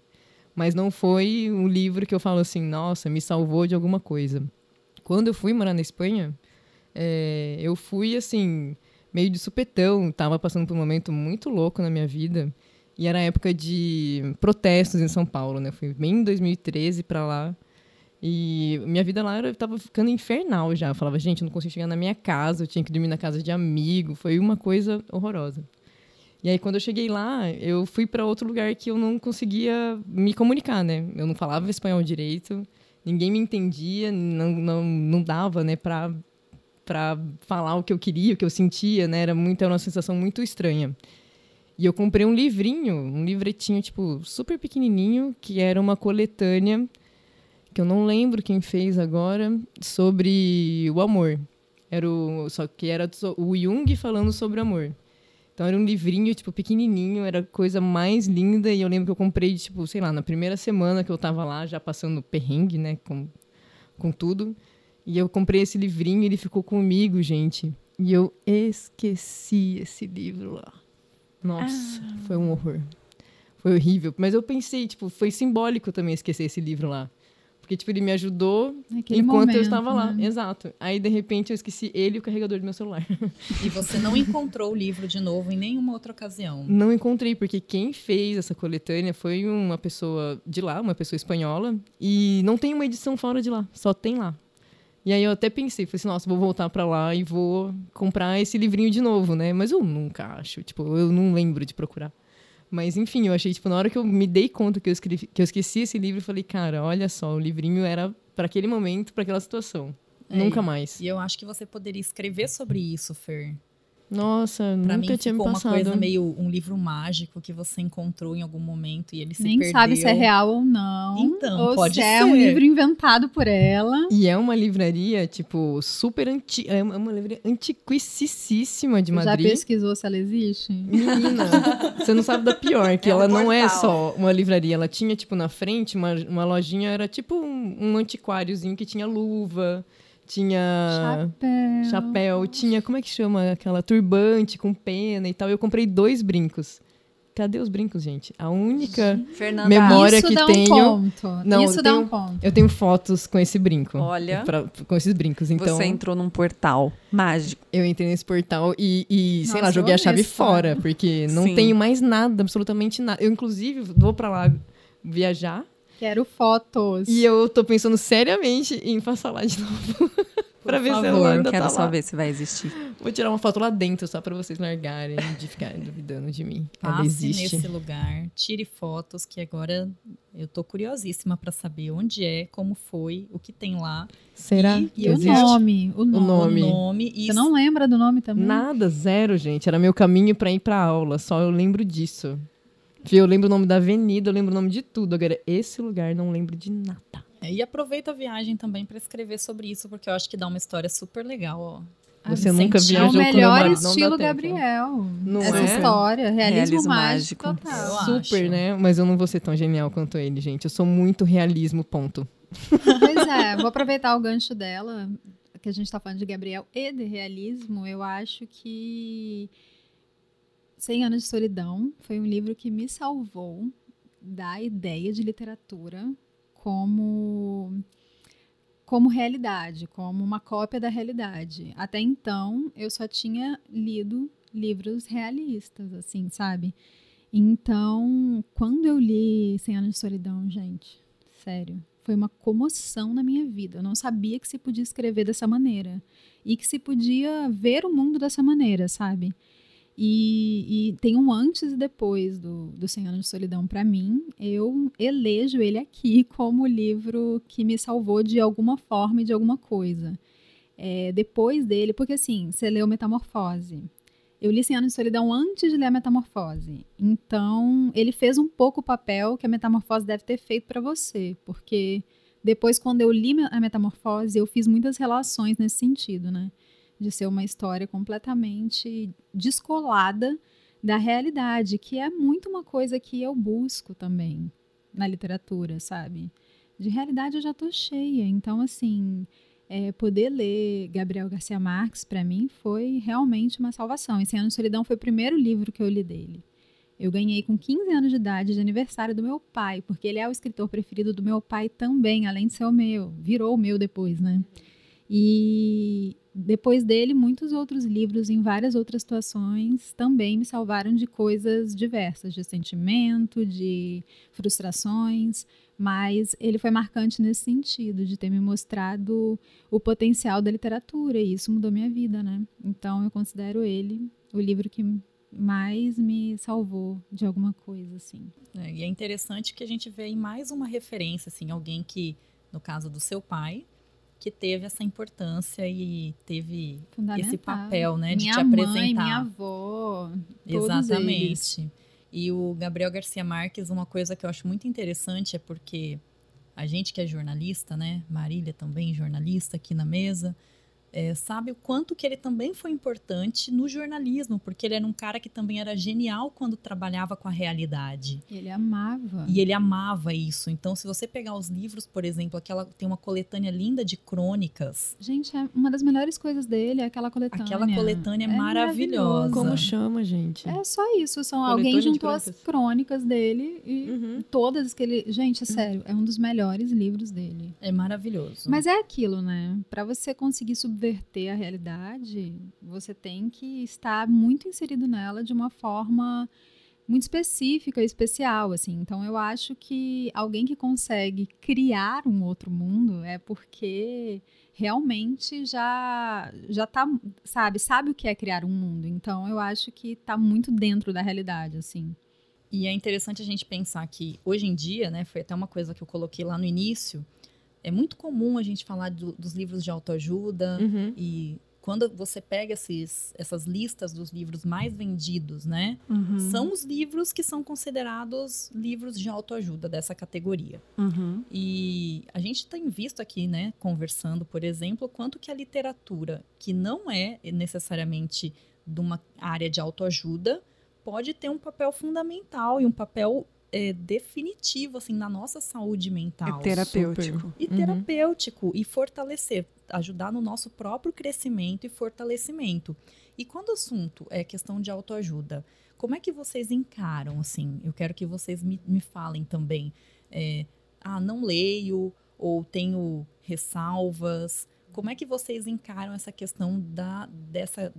[SPEAKER 3] Mas não foi um livro que eu falo assim, nossa, me salvou de alguma coisa. Quando eu fui morar na Espanha, é, eu fui assim, meio de supetão, tava passando por um momento muito louco na minha vida. E era época de protestos em São Paulo, né? Fui bem em 2013 para lá. E minha vida lá eu tava ficando infernal já. Eu falava, gente, eu não consigo chegar na minha casa, eu tinha que dormir na casa de amigo. Foi uma coisa horrorosa. E aí, quando eu cheguei lá, eu fui para outro lugar que eu não conseguia me comunicar, né? Eu não falava espanhol direito, ninguém me entendia, não, não, não dava, né, pra, pra falar o que eu queria, o que eu sentia, né? Era, muito, era uma sensação muito estranha. E eu comprei um livrinho, um livretinho, tipo, super pequenininho, que era uma coletânea, que eu não lembro quem fez agora, sobre o amor. Era o, só que era o Jung falando sobre amor. Então era um livrinho, tipo, pequenininho, era a coisa mais linda. E eu lembro que eu comprei, tipo, sei lá, na primeira semana que eu tava lá, já passando perrengue, né, com, com tudo. E eu comprei esse livrinho e ele ficou comigo, gente. E eu esqueci esse livro lá. Nossa, foi um horror. Foi horrível. Mas eu pensei, tipo, foi simbólico também esquecer esse livro lá. Porque, tipo, ele me ajudou
[SPEAKER 2] Naquele
[SPEAKER 3] enquanto
[SPEAKER 2] momento,
[SPEAKER 3] eu estava lá.
[SPEAKER 2] né?
[SPEAKER 3] Exato. Aí, de repente, eu esqueci ele e o carregador do meu celular.
[SPEAKER 1] E você não encontrou o livro de novo em nenhuma outra ocasião.
[SPEAKER 3] Não encontrei, porque quem fez essa coletânea foi uma pessoa de lá, uma pessoa espanhola, e não tem uma edição fora de lá, só tem lá. E aí eu até pensei, falei assim, nossa, vou voltar pra lá e vou comprar esse livrinho de novo, né? Mas eu nunca acho, tipo, eu não lembro de procurar. Mas enfim, eu achei, tipo, na hora que eu me dei conta que eu, escrevi, que eu esqueci esse livro, eu falei, cara, olha só, o livrinho era para aquele momento, para aquela situação.
[SPEAKER 1] É,
[SPEAKER 3] Nunca mais.
[SPEAKER 1] E eu acho que você poderia escrever sobre isso, Fer.
[SPEAKER 3] Nossa,
[SPEAKER 1] Pra
[SPEAKER 3] nunca
[SPEAKER 1] mim
[SPEAKER 3] tinha me
[SPEAKER 1] ficou uma
[SPEAKER 3] passado.
[SPEAKER 1] coisa meio um livro mágico que você encontrou em algum momento e ele se
[SPEAKER 2] Nem
[SPEAKER 1] perdeu.
[SPEAKER 2] sabe se é real ou não.
[SPEAKER 1] Então,
[SPEAKER 2] ou
[SPEAKER 1] pode
[SPEAKER 2] se é um
[SPEAKER 1] ser.
[SPEAKER 2] livro inventado por ela.
[SPEAKER 3] E é uma livraria, tipo, super antiga. É uma uma livraria antiquicíssima de
[SPEAKER 2] Já
[SPEAKER 3] Madrid.
[SPEAKER 2] pesquisou se ela existe?
[SPEAKER 3] Menina, você não sabe da pior, que
[SPEAKER 4] É um
[SPEAKER 3] ela não é
[SPEAKER 4] portal.
[SPEAKER 3] só uma livraria. Ela tinha, tipo, na frente, uma, uma lojinha, era tipo um, um antiquáriozinho que tinha luva, tinha
[SPEAKER 2] Chapéu.
[SPEAKER 3] chapéu, tinha, como é que chama? Aquela turbante com pena e tal. Eu comprei dois brincos. Cadê os brincos, gente? A única.
[SPEAKER 4] Fernanda,
[SPEAKER 3] Memória
[SPEAKER 2] Isso
[SPEAKER 3] que
[SPEAKER 2] dá um
[SPEAKER 3] tenho-
[SPEAKER 2] ponto.
[SPEAKER 3] Não,
[SPEAKER 2] Isso
[SPEAKER 3] eu
[SPEAKER 2] dá
[SPEAKER 3] tenho-
[SPEAKER 2] um ponto.
[SPEAKER 3] Eu tenho fotos com esse brinco.
[SPEAKER 4] Olha.
[SPEAKER 3] Pra- com esses brincos. Então,
[SPEAKER 4] você entrou num portal mágico.
[SPEAKER 3] eu entrei nesse portal e, e, sei lá,
[SPEAKER 2] Nossa,
[SPEAKER 3] joguei a chave
[SPEAKER 2] amei essa
[SPEAKER 3] fora, porque não
[SPEAKER 4] Sim.
[SPEAKER 3] tenho mais nada, absolutamente nada. Eu, inclusive, vou pra lá viajar
[SPEAKER 2] Quero fotos.
[SPEAKER 3] E eu tô pensando seriamente em passar lá de novo. pra ver
[SPEAKER 4] Por
[SPEAKER 3] se ela
[SPEAKER 4] favor,
[SPEAKER 3] ainda
[SPEAKER 4] quero
[SPEAKER 3] tá
[SPEAKER 4] só
[SPEAKER 3] lá.
[SPEAKER 4] ver se vai existir.
[SPEAKER 3] Vou tirar uma foto lá dentro, só pra vocês largarem de ficarem duvidando de mim. Ela
[SPEAKER 1] Passe
[SPEAKER 3] existe.
[SPEAKER 1] nesse lugar, tire fotos, que agora eu tô curiosíssima pra saber onde é, como foi, o que tem lá,
[SPEAKER 3] Será
[SPEAKER 1] E-
[SPEAKER 3] que
[SPEAKER 2] E o nome, o nome.
[SPEAKER 3] nome.
[SPEAKER 1] o nome
[SPEAKER 2] Você não lembra do nome também?
[SPEAKER 3] Nada, zero, gente. Era meu caminho pra ir pra aula, só eu lembro disso. Fih, Eu lembro o nome da avenida, eu lembro o nome de tudo. Agora, esse lugar, não lembro de nada.
[SPEAKER 1] E aproveita a viagem também pra escrever sobre isso, porque eu acho que dá uma história super legal, ó.
[SPEAKER 3] Você
[SPEAKER 1] Ah,
[SPEAKER 3] nunca
[SPEAKER 1] senti-
[SPEAKER 2] É o
[SPEAKER 3] viajou com
[SPEAKER 2] melhor
[SPEAKER 3] marido,
[SPEAKER 2] estilo. Gabriel.
[SPEAKER 3] Não
[SPEAKER 2] Essa
[SPEAKER 3] é?
[SPEAKER 2] história, realismo,
[SPEAKER 4] Realismo
[SPEAKER 2] mágico,
[SPEAKER 4] mágico.
[SPEAKER 3] Super,
[SPEAKER 1] acho.
[SPEAKER 3] né? Mas eu não vou ser tão genial quanto ele, gente. Eu sou muito realismo, ponto.
[SPEAKER 2] Pois é, vou aproveitar o gancho dela, que a gente tá falando de Gabriel e de realismo. Eu acho que 100 Anos de Solidão foi um livro que me salvou da ideia de literatura como como realidade, como uma cópia da realidade. Até então, eu só tinha lido livros realistas, assim, sabe? Então, quando eu li 100 Anos de Solidão, gente, sério, foi uma comoção na minha vida. Eu não sabia que se podia escrever dessa maneira e que se podia ver o mundo dessa maneira, sabe? E, e tem um antes e depois do, do 100 Anos de Solidão para mim. Eu elejo ele aqui como o livro que me salvou de alguma forma e de alguma coisa. É, depois dele, porque assim, você leu Metamorfose. Eu li 100 Anos de Solidão antes de ler a Metamorfose. Então, ele fez um pouco o papel que a Metamorfose deve ter feito para você. Porque depois, quando eu li a Metamorfose, eu fiz muitas relações nesse sentido, né? De ser uma história completamente descolada da realidade, que é muito uma coisa que eu busco também na literatura, sabe? De realidade eu já tô cheia. Então, assim, é, poder ler Gabriel Garcia Marques, para mim, foi realmente uma salvação. Esse ano de Solidão foi o primeiro livro que eu li dele. Eu ganhei com 15 anos de idade de aniversário do meu pai, porque ele é o escritor preferido do meu pai também, além de ser o meu. Virou o meu depois, né? E depois dele, muitos outros livros em várias outras situações também me salvaram de coisas diversas, de sentimento, de frustrações, mas ele foi marcante nesse sentido, de ter me mostrado o potencial da literatura, e isso mudou minha vida, né? Então eu considero ele o livro que mais me salvou de alguma coisa, assim.
[SPEAKER 1] É, e é interessante que a gente vê aí mais uma referência, assim, alguém que, no caso do seu pai, que teve essa importância e teve esse papel, né, de
[SPEAKER 2] minha
[SPEAKER 1] te
[SPEAKER 2] mãe,
[SPEAKER 1] apresentar.
[SPEAKER 2] minha avó, todos
[SPEAKER 1] Exatamente.
[SPEAKER 2] eles.
[SPEAKER 1] E o Gabriel Garcia Marques, uma coisa que eu acho muito interessante é porque a gente que é jornalista, né, Marília também jornalista aqui na mesa, é, sabe o quanto que ele também foi importante no jornalismo, porque ele era um cara que também era genial quando trabalhava com a realidade.
[SPEAKER 2] Ele amava.
[SPEAKER 1] E ele amava isso. Então, se você pegar os livros, por exemplo, aquela tem uma coletânea linda de crônicas.
[SPEAKER 2] Gente, é uma das melhores coisas dele é aquela coletânea.
[SPEAKER 1] Aquela coletânea é maravilhosa.
[SPEAKER 3] Como chama, gente?
[SPEAKER 2] É só isso, são
[SPEAKER 3] Coletânea
[SPEAKER 2] alguém
[SPEAKER 3] de
[SPEAKER 2] juntou as
[SPEAKER 3] crônicas.
[SPEAKER 2] dele e
[SPEAKER 3] Uhum.
[SPEAKER 2] todas que ele, gente, é sério, é um dos melhores livros dele.
[SPEAKER 1] É maravilhoso.
[SPEAKER 2] Mas é aquilo, né? Pra você conseguir subverter a realidade, você tem que estar muito inserido nela de uma forma muito específica e especial, assim. Então eu acho que alguém que consegue criar um outro mundo é porque realmente já já tá, sabe, sabe o que é criar um mundo. Então eu acho que tá muito dentro da realidade, assim.
[SPEAKER 1] E é interessante a gente pensar que hoje em dia, né, foi até uma coisa que eu coloquei lá no início, é muito comum a gente falar do- dos livros de autoajuda
[SPEAKER 3] Uhum.
[SPEAKER 1] e quando você pega esses, essas listas dos livros mais vendidos, né,
[SPEAKER 4] Uhum.
[SPEAKER 1] são os livros que são considerados livros de autoajuda dessa categoria.
[SPEAKER 4] Uhum.
[SPEAKER 1] E a gente tem visto aqui, né, conversando, por exemplo, quanto que a literatura, que não é necessariamente de uma área de autoajuda, pode ter um papel fundamental e um papel é, definitivo, assim, na nossa saúde mental.
[SPEAKER 4] É terapêutico.
[SPEAKER 3] Super.
[SPEAKER 1] E
[SPEAKER 3] Uhum.
[SPEAKER 1] terapêutico, e fortalecer, ajudar no nosso próprio crescimento e fortalecimento. E quando o assunto é questão de autoajuda, como é que vocês encaram, assim? Eu quero que vocês me, me falem também. É, ah, não leio, ou tenho ressalvas. Como é que vocês encaram essa questão da, dessa,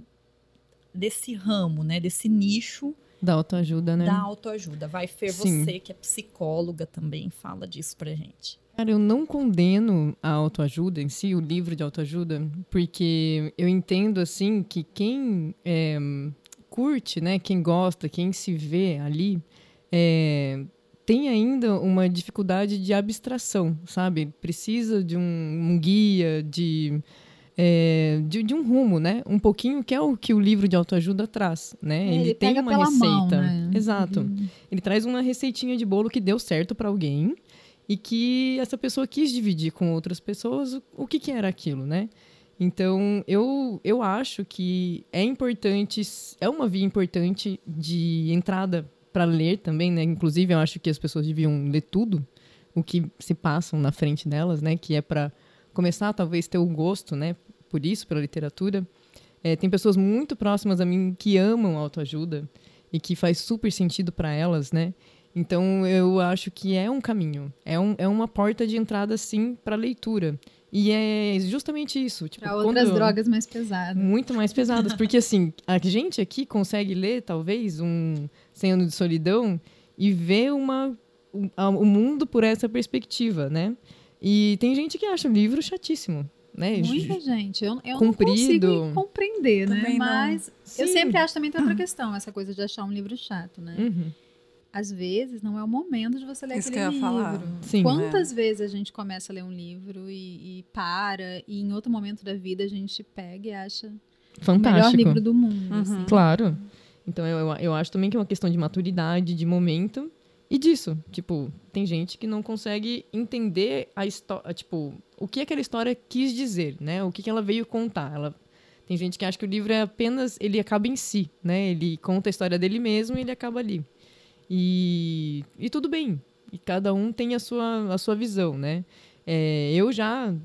[SPEAKER 1] desse ramo, né? Desse nicho
[SPEAKER 3] Da autoajuda, né?
[SPEAKER 1] Da autoajuda. Vai, Fer,
[SPEAKER 3] Sim.
[SPEAKER 1] você que é psicóloga também, fala disso pra gente.
[SPEAKER 3] Cara, eu não condeno a autoajuda em si, o livro de autoajuda, porque eu entendo, assim, que quem é, curte, né, quem gosta, quem se vê ali, é, tem ainda uma dificuldade de abstração, sabe? Precisa de um, um guia, de, é, de, de um rumo, né? Um pouquinho que é o que o livro de autoajuda traz, né?
[SPEAKER 2] É, ele
[SPEAKER 3] tem
[SPEAKER 2] pega
[SPEAKER 3] uma receita.
[SPEAKER 2] mão, né?
[SPEAKER 3] Exato.
[SPEAKER 2] Uhum.
[SPEAKER 3] Ele traz uma receitinha de bolo que deu certo para alguém e que essa pessoa quis dividir com outras pessoas o, o que, que era aquilo, né? Então, eu, eu acho que é importante, é uma via importante de entrada para ler também, né? Inclusive, eu acho que as pessoas deviam ler tudo o que se passam na frente delas, né? Que é para começar, talvez, ter o gosto, né? Por isso, pela literatura. É, tem pessoas muito próximas a mim que amam autoajuda e que faz super sentido para elas, né? Então, eu acho que é um caminho, é, um, é uma porta de entrada, sim, para leitura. E é justamente isso. Tipo,
[SPEAKER 2] Para outras
[SPEAKER 3] quando-
[SPEAKER 2] drogas mais pesadas.
[SPEAKER 3] muito mais pesadas. Porque, assim, a gente aqui consegue ler, talvez, um 100 anos de solidão e ver uma, o mundo por essa perspectiva, né? E tem gente que acha o livro chatíssimo, né?
[SPEAKER 2] Muita gente. Eu, eu não
[SPEAKER 3] Comprido.
[SPEAKER 2] consigo compreender, né?
[SPEAKER 4] Também não.
[SPEAKER 2] Mas eu
[SPEAKER 3] Sim.
[SPEAKER 2] sempre acho também tem outra questão, essa coisa de achar um livro chato, né?
[SPEAKER 3] Uhum.
[SPEAKER 2] Às vezes não é o momento de você ler
[SPEAKER 4] Isso
[SPEAKER 2] aquele
[SPEAKER 4] que eu ia
[SPEAKER 2] livro.
[SPEAKER 4] falar.
[SPEAKER 3] Sim.
[SPEAKER 2] Quantas vezes a gente começa a ler um livro e, e para, e em outro momento da vida a gente pega e acha o melhor
[SPEAKER 3] Fantástico.
[SPEAKER 2] livro do mundo.
[SPEAKER 4] Uhum.
[SPEAKER 2] assim.
[SPEAKER 3] Claro. Então, eu, eu- eu acho também que é uma questão de maturidade, de momento e disso. Tipo, tem gente que não consegue entender a história, tipo, o que aquela história quis dizer, né? O que, que ela veio contar. Ela tem gente que acha que o livro é apenas, ele acaba em si, né? Ele conta a história dele mesmo e ele acaba ali. E, e tudo bem. E cada um tem a sua, a sua visão, né? É, eu já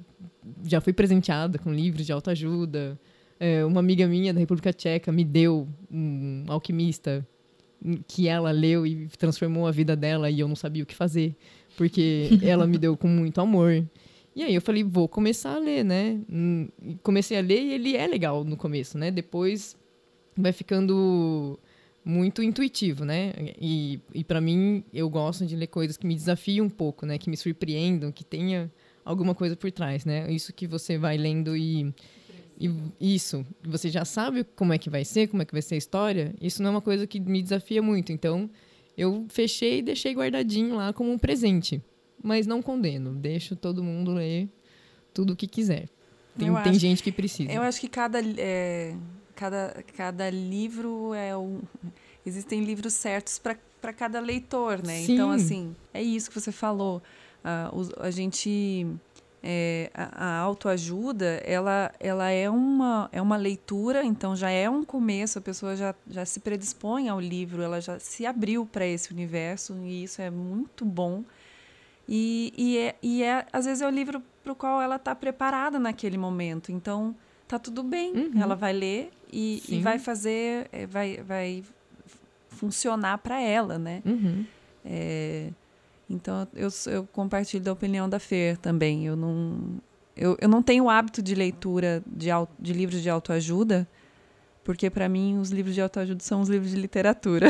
[SPEAKER 3] já fui presenteada com livros de autoajuda. É, uma amiga minha da República Tcheca me deu um alquimista que ela leu e transformou a vida dela e eu não sabia o que fazer, porque ela me deu com muito amor. E aí eu falei, vou começar a ler, né? Hum, e Comecei a ler e ele é legal no começo, né? Depois vai ficando muito intuitivo, né? E, e para mim, eu gosto de ler coisas que me desafiam um pouco, né? Que me surpreendam, que tenha alguma coisa por trás, né? Isso que você vai lendo e, e isso, você já sabe como é que vai ser, como é que vai ser a história. Isso não é uma coisa que me desafia muito. Então, eu fechei e deixei guardadinho lá como um presente. Mas não condeno, deixo todo mundo ler tudo o que quiser. Tem,
[SPEAKER 4] acho-
[SPEAKER 3] gente que precisa.
[SPEAKER 4] Eu acho que cada, é, cada, cada livro é um. Existem livros certos para cada leitor, né?
[SPEAKER 3] Sim.
[SPEAKER 4] Então, assim, é isso que você falou. Os- a gente. É, a, a autoajuda, ela, ela é, uma, é uma leitura, então já é um começo, a pessoa já, já se predispõe ao livro, ela já se abriu para esse universo, e isso é muito bom. E, e, é, e é, às vezes é o livro para o qual ela está preparada naquele momento. Então, tá tudo bem.
[SPEAKER 3] Uhum.
[SPEAKER 4] Ela vai ler e, e vai fazer, é, vai, vai funcionar para ela, né?
[SPEAKER 3] Uhum.
[SPEAKER 4] É, então, eu, eu compartilho da opinião da Fer também. Eu não, eu, eu não tenho hábito de leitura de, de livros de autoajuda, porque para mim os livros de autoajuda são os livros de literatura.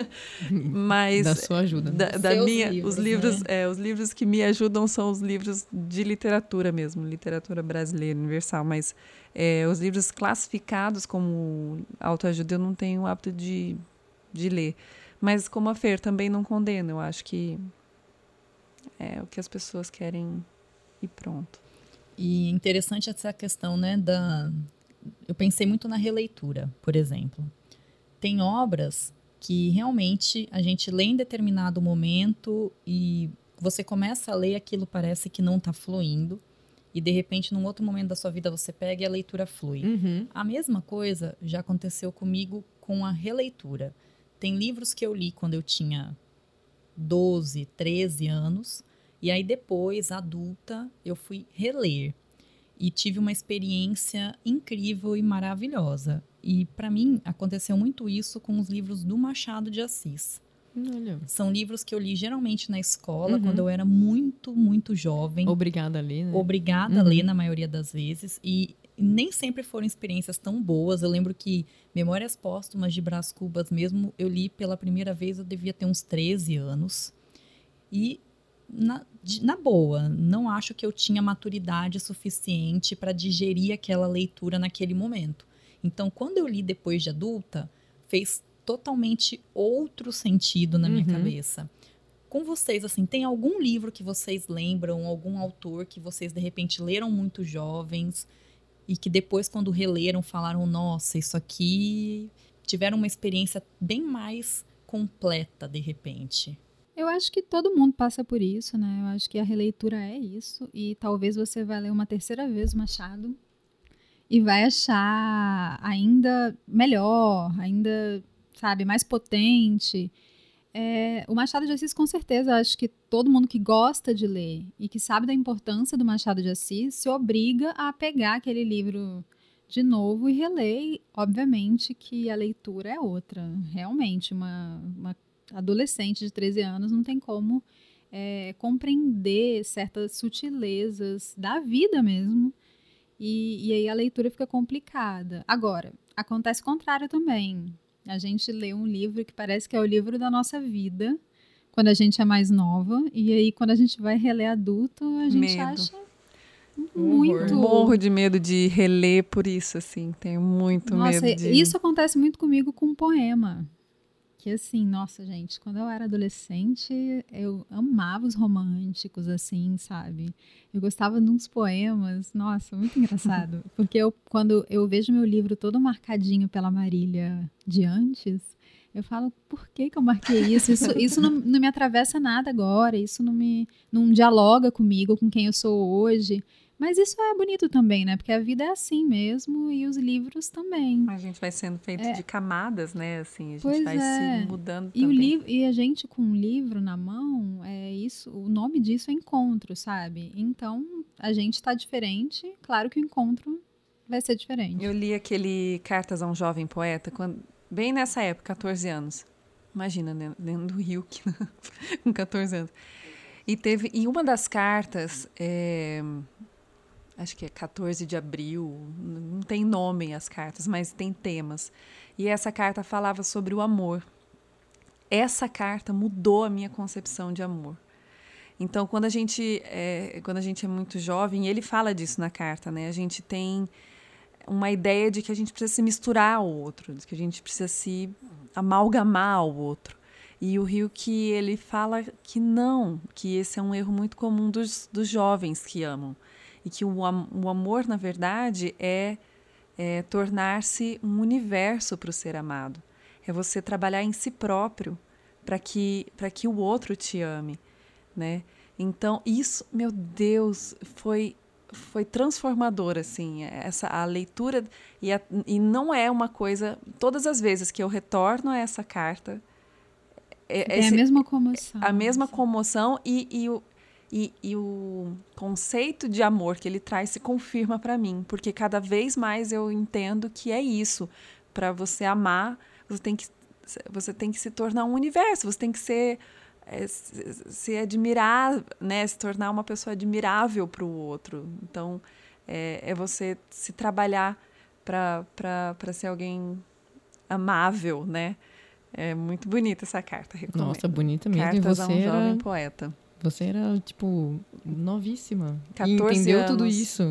[SPEAKER 4] Mas
[SPEAKER 3] Da sua ajuda. né?
[SPEAKER 4] da, da minha,
[SPEAKER 1] livros,
[SPEAKER 4] os livros,
[SPEAKER 1] né?
[SPEAKER 4] é, os livros que me ajudam são os livros de literatura mesmo, literatura brasileira universal. Mas é, os livros classificados como autoajuda eu não tenho o hábito de, de ler. Mas como a Fer também não condeno, eu acho que é o que as pessoas querem e pronto.
[SPEAKER 1] E interessante essa questão, né, da... Eu pensei muito na releitura, por exemplo. Tem obras que realmente a gente lê em determinado momento e você começa a ler aquilo parece que não está fluindo e de repente num outro momento da sua vida você pega e a leitura flui.
[SPEAKER 3] Uhum.
[SPEAKER 1] A mesma coisa já aconteceu comigo com a releitura. Tem livros que eu li quando eu tinha 12, 13 anos, e aí depois, adulta, eu fui reler. E tive uma experiência incrível e maravilhosa. E para mim aconteceu muito isso com os livros do Machado de Assis.
[SPEAKER 3] Olha.
[SPEAKER 1] São livros que eu li geralmente na escola,
[SPEAKER 3] Uhum.
[SPEAKER 1] quando eu era muito, muito jovem
[SPEAKER 3] Obrigada a ler, né?
[SPEAKER 1] obrigada a
[SPEAKER 3] Uhum.
[SPEAKER 1] ler na maioria das vezes e nem sempre foram experiências tão boas. Eu lembro que Memórias Póstumas de Brás Cubas mesmo, eu li pela primeira vez, eu devia ter uns 13 anos. E na, na boa, não acho que eu tinha maturidade suficiente para digerir aquela leitura naquele momento. Então, quando eu li depois de adulta, fez totalmente outro sentido na minha uhum. cabeça. Com vocês, assim, tem algum livro que vocês lembram, algum autor que vocês de repente leram muito jovens e que depois, quando releram, falaram: nossa, isso aqui. tiveram uma experiência bem mais completa de repente?
[SPEAKER 2] Eu acho que todo mundo passa por isso, né? Eu acho que a releitura é isso. E talvez você vai ler uma terceira vez Machado e vai achar ainda melhor, ainda, sabe, mais potente. É, o Machado de Assis, com certeza, acho que todo mundo que gosta de ler e que sabe da importância do Machado de Assis se obriga a pegar aquele livro de novo e reler. E, obviamente que a leitura é outra. Realmente, uma, uma adolescente de 13 anos não tem como é, compreender certas sutilezas da vida mesmo. E, e aí a leitura fica complicada. Agora, acontece o contrário também. A gente lê um livro que parece que é o livro da nossa vida, quando a gente é mais nova, e aí quando a gente vai reler adulto, a gente medo. acha muito.
[SPEAKER 4] Morro de medo de reler por isso, assim. Tenho muito Nossa, medo de.
[SPEAKER 2] Isso acontece muito comigo com um poema que assim, nossa, gente, quando eu era adolescente, eu amava os românticos, assim, sabe? Eu gostava de uns poemas, nossa, muito engraçado. Porque eu, quando eu vejo meu livro todo marcadinho pela Marília de antes, eu falo, por que, que eu marquei isso? Isso, isso não, não me atravessa nada agora, isso não me não dialoga comigo, com quem eu sou hoje. Mas isso é bonito também, né? Porque a vida é assim mesmo e os livros também.
[SPEAKER 4] A gente vai sendo feito é. de camadas, né? Assim, a gente pois vai é. se mudando
[SPEAKER 2] e
[SPEAKER 4] também.
[SPEAKER 2] O livro, e a gente com um livro na mão, é isso, o nome disso é encontro, sabe? Então, a gente está diferente, claro que o encontro vai ser diferente.
[SPEAKER 4] Eu li aquele Cartas a um Jovem Poeta, quando, bem nessa época, 14 anos. Imagina, né? dentro do Rio, com 14 anos. E teve, e uma das cartas, é, acho que é 14 de abril, não tem nome as cartas, mas tem temas. E essa carta falava sobre o amor. Essa carta mudou a minha concepção de amor. Então, quando a gente é, quando a gente é muito jovem, ele fala disso na carta, né? A gente tem uma ideia de que a gente precisa se misturar ao outro, de que a gente precisa se amalgamar ao outro. E o Rio que ele fala que não, que esse é um erro muito comum dos, dos jovens que amam e que o, o amor, na verdade, é, é tornar-se um universo para o ser amado. É você trabalhar em si próprio para que, que o outro te ame, né? Então, isso, meu Deus, foi foi transformador assim essa a leitura e, a, e não é uma coisa todas as vezes que eu retorno a essa carta
[SPEAKER 2] é, é a mesma comoção
[SPEAKER 4] a mesma comoção e, e, o, e, e o conceito de amor que ele traz se confirma para mim, porque cada vez mais eu entendo que é isso. Para você amar, você tem que você tem que se tornar um universo, você tem que ser é, se admirar, né, se tornar uma pessoa admirável para o outro. Então, é, é, você se trabalhar para ser alguém amável, né? É muito bonita essa carta, recomendo.
[SPEAKER 3] Nossa, bonita mesmo.
[SPEAKER 4] Cartas
[SPEAKER 3] e
[SPEAKER 4] você a um era... jovem poeta.
[SPEAKER 3] Você era, tipo, novíssima. 14 e entendeu anos. tudo isso.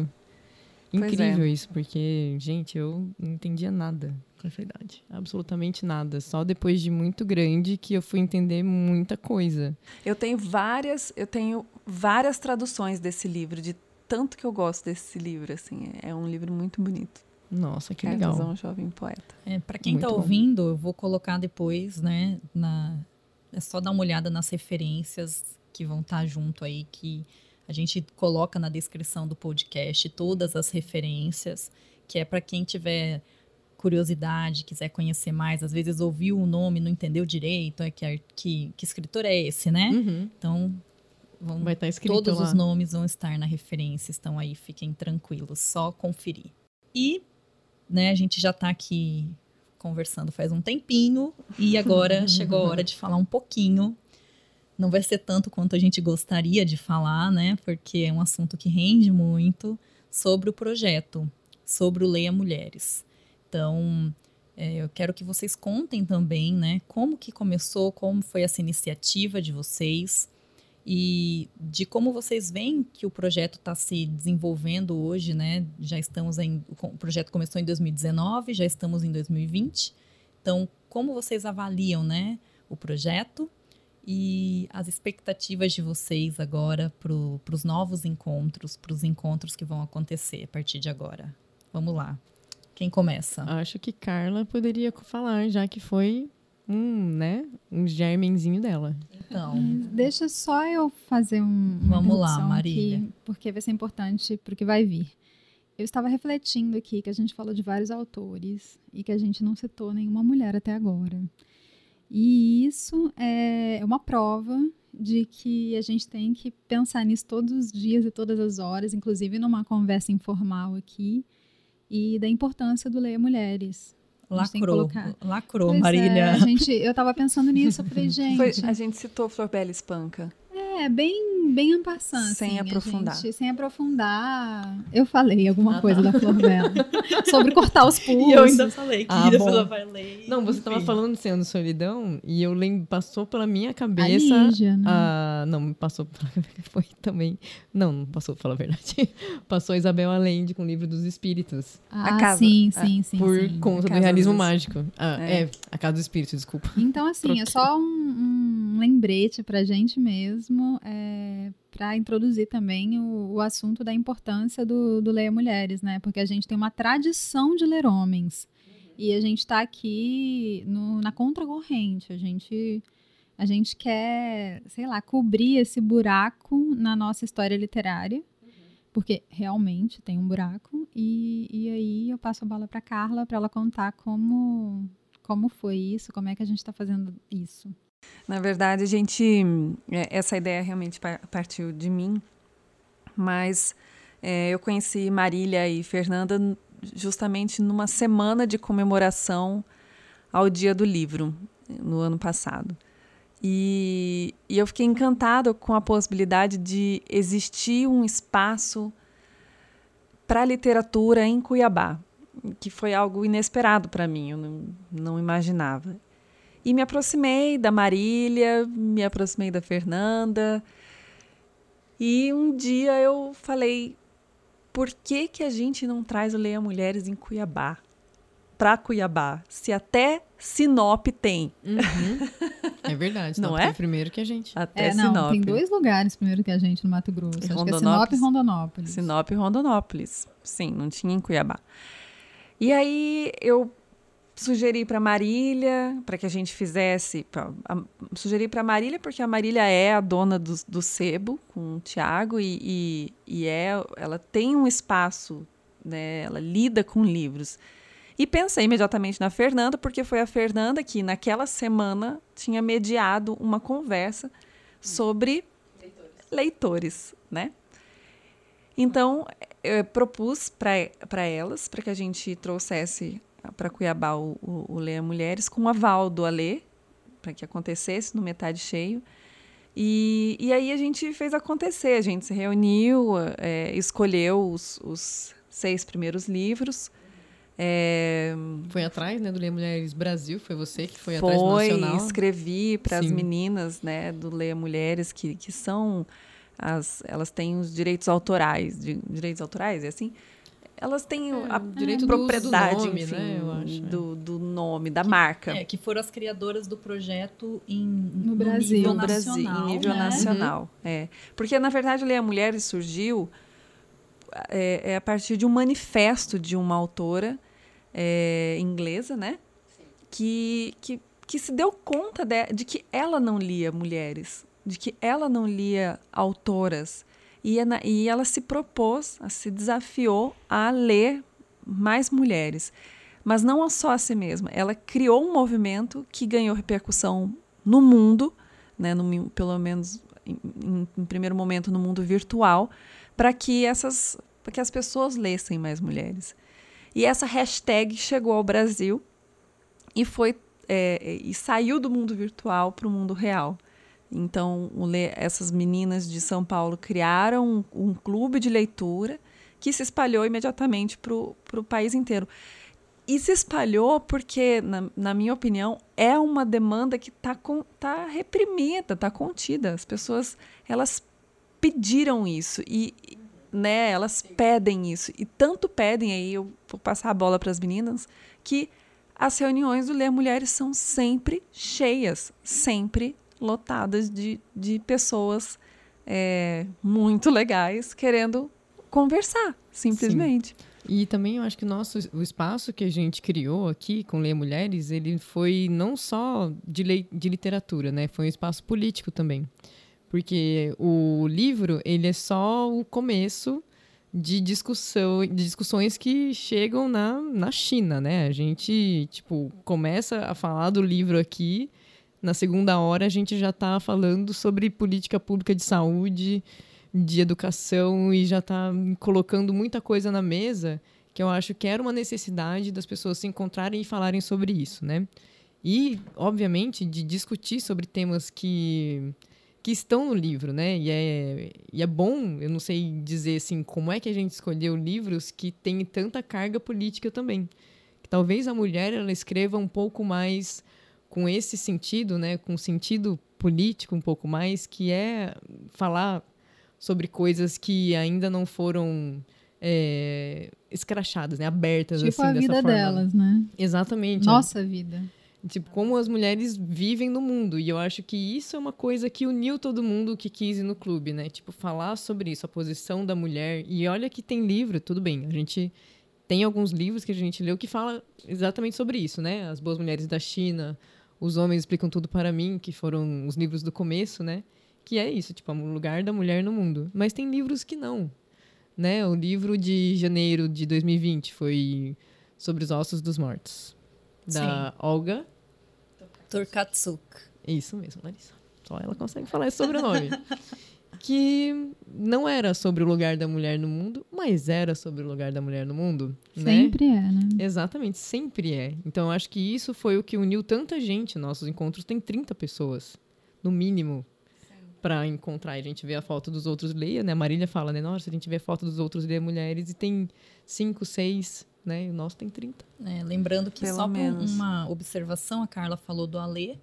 [SPEAKER 3] É. Incrível é. isso, porque, gente, eu não entendia nada com essa idade. Absolutamente nada. Só depois de muito grande que eu fui entender muita coisa.
[SPEAKER 4] Eu tenho várias, eu tenho várias traduções desse livro, de tanto que eu gosto desse livro, assim. É um livro muito bonito.
[SPEAKER 3] Nossa, que legal.
[SPEAKER 4] um jovem poeta.
[SPEAKER 1] É, para quem está ouvindo, eu vou colocar depois, né, na é só dar uma olhada nas referências que vão estar tá junto aí, que a gente coloca na descrição do podcast todas as referências, que é para quem tiver curiosidade, quiser conhecer mais, às vezes ouviu o nome, não entendeu direito, é que, que, que escritor é esse, né?
[SPEAKER 3] Uhum.
[SPEAKER 1] Então, vão,
[SPEAKER 3] Vai estar tá escrito
[SPEAKER 1] todos
[SPEAKER 3] lá.
[SPEAKER 1] os nomes vão estar na referência, estão aí, fiquem tranquilos, só conferir. E, né, a gente já está aqui conversando faz um tempinho e agora chegou a hora de falar um pouquinho não vai ser tanto quanto a gente gostaria de falar, né? Porque é um assunto que rende muito sobre o projeto sobre o Leia Mulheres. Então, é, eu quero que vocês contem também, né, como que começou, como foi essa iniciativa de vocês e de como vocês veem que o projeto está se desenvolvendo hoje, né? Já estamos em, o projeto começou em 2019, já estamos em 2020. Então, como vocês avaliam, né, o projeto e as expectativas de vocês agora para os novos encontros, para os encontros que vão acontecer a partir de agora? Vamos lá. Quem começa?
[SPEAKER 3] Acho que Carla poderia falar, já que foi um, né, um germenzinho dela.
[SPEAKER 2] Então, deixa só eu fazer um
[SPEAKER 1] Vamos lá, Maria.
[SPEAKER 2] Porque vai ser importante para o que vai vir. Eu estava refletindo aqui que a gente falou de vários autores e que a gente não citou nenhuma mulher até agora. E isso é uma prova de que a gente tem que pensar nisso todos os dias e todas as horas, inclusive numa conversa informal aqui, e da importância do Leia Mulheres.
[SPEAKER 1] Lacrou, lacrou, pois Marília. É,
[SPEAKER 2] gente, eu estava pensando nisso, eu falei, gente... Foi,
[SPEAKER 4] a gente citou Flor Bela Espanca.
[SPEAKER 2] É, bem, bem ampassando.
[SPEAKER 4] Sem
[SPEAKER 2] assim,
[SPEAKER 4] aprofundar.
[SPEAKER 2] Gente, sem aprofundar. Eu falei alguma ah, coisa tá. da Flor Bela. sobre cortar os pulsos.
[SPEAKER 1] E eu ainda falei que ah, ela vai ler.
[SPEAKER 3] Não, você estava falando de Sendo Solidão e eu lembro, passou pela minha cabeça. A
[SPEAKER 2] Lígia, né?
[SPEAKER 3] a, não, passou foi também. Não, não passou, pra falar a verdade. Passou a Isabel Allende com o livro dos Espíritos.
[SPEAKER 2] Ah, a casa. sim, sim, sim.
[SPEAKER 3] Por
[SPEAKER 2] sim.
[SPEAKER 3] conta do realismo dos... mágico. Ah, é. é. a Casa dos Espíritos, desculpa.
[SPEAKER 2] Então, assim, é só um, um lembrete pra gente mesmo é, para introduzir também o, o, assunto da importância do, do Mulheres, né? Porque a gente tem uma tradição de ler homens. E a gente está aqui no, na contracorrente. A gente, a gente quer, sei lá, cobrir esse buraco na nossa história literária. Porque realmente tem um buraco. E, e aí eu passo a bola para Carla para ela contar como, como foi isso, como é que a gente está fazendo isso.
[SPEAKER 4] Na verdade, a gente. É, essa ideia realmente partiu de mim, mas é, eu conheci Marília e Fernanda justamente numa semana de comemoração ao Dia do Livro, no ano passado. E, e eu fiquei encantada com a possibilidade de existir um espaço para literatura em Cuiabá, que foi algo inesperado para mim, eu não, não imaginava. E me aproximei da Marília, me aproximei da Fernanda. E um dia eu falei: por que, que a gente não traz o Leia Mulheres em Cuiabá? Para Cuiabá, se até Sinop tem.
[SPEAKER 3] Uhum. É verdade,
[SPEAKER 4] não é?
[SPEAKER 3] primeiro que a gente.
[SPEAKER 2] Até é, não, Sinop. Tem dois lugares primeiro que a gente no Mato Grosso. Acho que é Sinop e Rondonópolis.
[SPEAKER 4] Sinop e Rondonópolis. Sim, não tinha em Cuiabá. E aí eu sugeri para Marília, para que a gente fizesse. Pra, a, sugeri para Marília, porque a Marília é a dona do, do sebo com o Tiago e, e, e, é, ela tem um espaço, né, ela lida com livros. E pensei imediatamente na Fernanda, porque foi a Fernanda que, naquela semana, tinha mediado uma conversa sobre leitores, leitores né? Então, eu propus para elas, para que a gente trouxesse para Cuiabá o, o, o Leia Mulheres, com o aval do Alê, para que acontecesse no metade cheio. E, e aí a gente fez acontecer, a gente se reuniu, é, escolheu os, os, seis primeiros livros. É,
[SPEAKER 3] foi atrás né, do Leia Mulheres Brasil, foi você que foi,
[SPEAKER 4] foi
[SPEAKER 3] atrás do Nacional?
[SPEAKER 4] escrevi para as meninas né, do Leia Mulheres, que, que são, as, elas têm os direitos autorais, de, direitos autorais, é assim? Elas têm é, a direito propriedade, do nome, enfim, né, eu acho, é. do, do nome, da
[SPEAKER 1] que,
[SPEAKER 4] marca.
[SPEAKER 1] É, que foram as criadoras do projeto em,
[SPEAKER 2] no, no Brasil.
[SPEAKER 1] Nível
[SPEAKER 4] no Brasil,
[SPEAKER 1] nacional,
[SPEAKER 4] em nível
[SPEAKER 1] né?
[SPEAKER 4] nacional. Uhum. É. Porque, na verdade, Leia Mulheres surgiu é, é, a partir de um manifesto de uma autora é, inglesa, né? Que, que, que se deu conta de, de que ela não lia mulheres, de que ela não lia autoras e, e ela se propôs, se desafiou a ler mais mulheres. Mas não só a si mesma, ela criou um movimento que ganhou repercussão no mundo, né, no, pelo menos em, em, em primeiro momento no mundo virtual, para que essas para que as pessoas lessem mais mulheres. E essa hashtag chegou ao Brasil e foi é, e saiu do mundo virtual para o mundo real. Então, essas meninas de São Paulo criaram um, um clube de leitura que se espalhou imediatamente para o país inteiro. E se espalhou porque, na, na minha opinião, é uma demanda que está tá reprimida, está contida. As pessoas, elas pediram isso e, né, elas pedem isso. E tanto pedem, aí eu vou passar a bola para as meninas, que as reuniões do Ler Mulheres são sempre cheias, sempre lotadas de, de pessoas é, muito legais querendo conversar, simplesmente.
[SPEAKER 3] Sim. E também eu acho que nosso, o espaço que a gente criou aqui com Ler Mulheres, ele foi não só de, lei, de literatura, né? Foi um espaço político também. Porque o livro, ele é só o começo de discussão, de discussões que chegam na, na China, né? A gente, tipo, começa a falar do livro aqui, na segunda hora a gente já está falando sobre política pública de saúde, de educação e já está colocando muita coisa na mesa que eu acho que era uma necessidade das pessoas se encontrarem e falarem sobre isso, né? E, obviamente, de discutir sobre temas que, que estão no livro, né? E é, e é bom, eu não sei dizer assim, como é que a gente escolheu livros que têm tanta carga política também. Que talvez a mulher ela escreva um pouco mais com esse sentido, né? Com sentido político um pouco mais, que é falar sobre coisas que ainda não foram é, escrachadas, né? Abertas,
[SPEAKER 2] tipo
[SPEAKER 3] assim,
[SPEAKER 2] a vida
[SPEAKER 3] forma.
[SPEAKER 2] delas, né?
[SPEAKER 3] Exatamente.
[SPEAKER 2] Nossa vida.
[SPEAKER 3] Tipo, como as mulheres vivem no mundo. E eu acho que isso é uma coisa que uniu todo mundo que quis ir no clube, né? Tipo, falar sobre isso, a posição da mulher. E olha que tem livro, tudo bem. A gente tem alguns livros que a gente leu que fala exatamente sobre isso, né? As Boas Mulheres da China, Os Homens Explicam Tudo para Mim, que foram os livros do começo, né? que é isso, tipo, o lugar da mulher no mundo. Mas tem livros que não, né? O livro de janeiro de 2020 foi sobre os ossos dos mortos, da Sim. Olga
[SPEAKER 1] Turkatsuk.
[SPEAKER 3] Isso mesmo, Larissa. Só ela consegue falar esse sobrenome. que não era sobre o lugar da mulher no mundo, mas era sobre o lugar da mulher no mundo.
[SPEAKER 2] Né? Sempre
[SPEAKER 3] né?
[SPEAKER 2] é, né?
[SPEAKER 3] Exatamente, sempre é. Então eu acho que isso foi o que uniu tanta gente. Nossos encontros tem 30 pessoas, no mínimo, para encontrar. A gente vê a foto dos outros leia, né? A Marília fala, né? Nossa, a gente vê a foto dos outros leia mulheres e tem cinco, seis, né? E o nosso tem 30.
[SPEAKER 1] É, lembrando que Pelo só menos. uma observação, a Carla falou do Alê.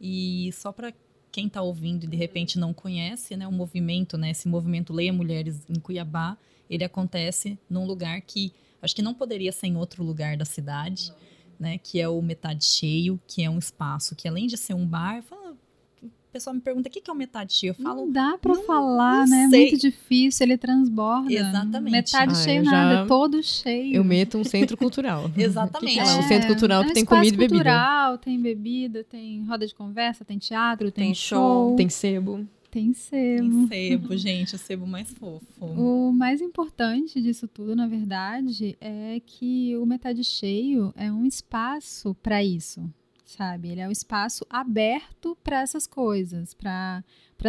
[SPEAKER 1] E só para quem está ouvindo e de repente não conhece, né? O movimento, né? Esse movimento Leia Mulheres em Cuiabá, ele acontece num lugar que acho que não poderia ser em outro lugar da cidade. Né, que é o metade cheio, que é um espaço que além de ser um bar, fala, pessoal me pergunta o que é o metade cheio. Eu falo.
[SPEAKER 2] Não dá pra não, falar, não né? É muito difícil, ele transborda.
[SPEAKER 1] Exatamente.
[SPEAKER 2] Metade ah, cheio nada, é todo cheio.
[SPEAKER 3] Eu meto um centro cultural.
[SPEAKER 1] Exatamente.
[SPEAKER 3] Que que é? um centro cultural que é um tem comida e bebida.
[SPEAKER 2] cultural, tem bebida, tem roda de conversa, tem teatro, tem, tem show.
[SPEAKER 3] Tem sebo.
[SPEAKER 2] Tem sebo.
[SPEAKER 1] Tem sebo, gente, o sebo mais fofo.
[SPEAKER 2] O mais importante disso tudo, na verdade, é que o metade cheio é um espaço para isso sabe? Ele é um espaço aberto para essas coisas, para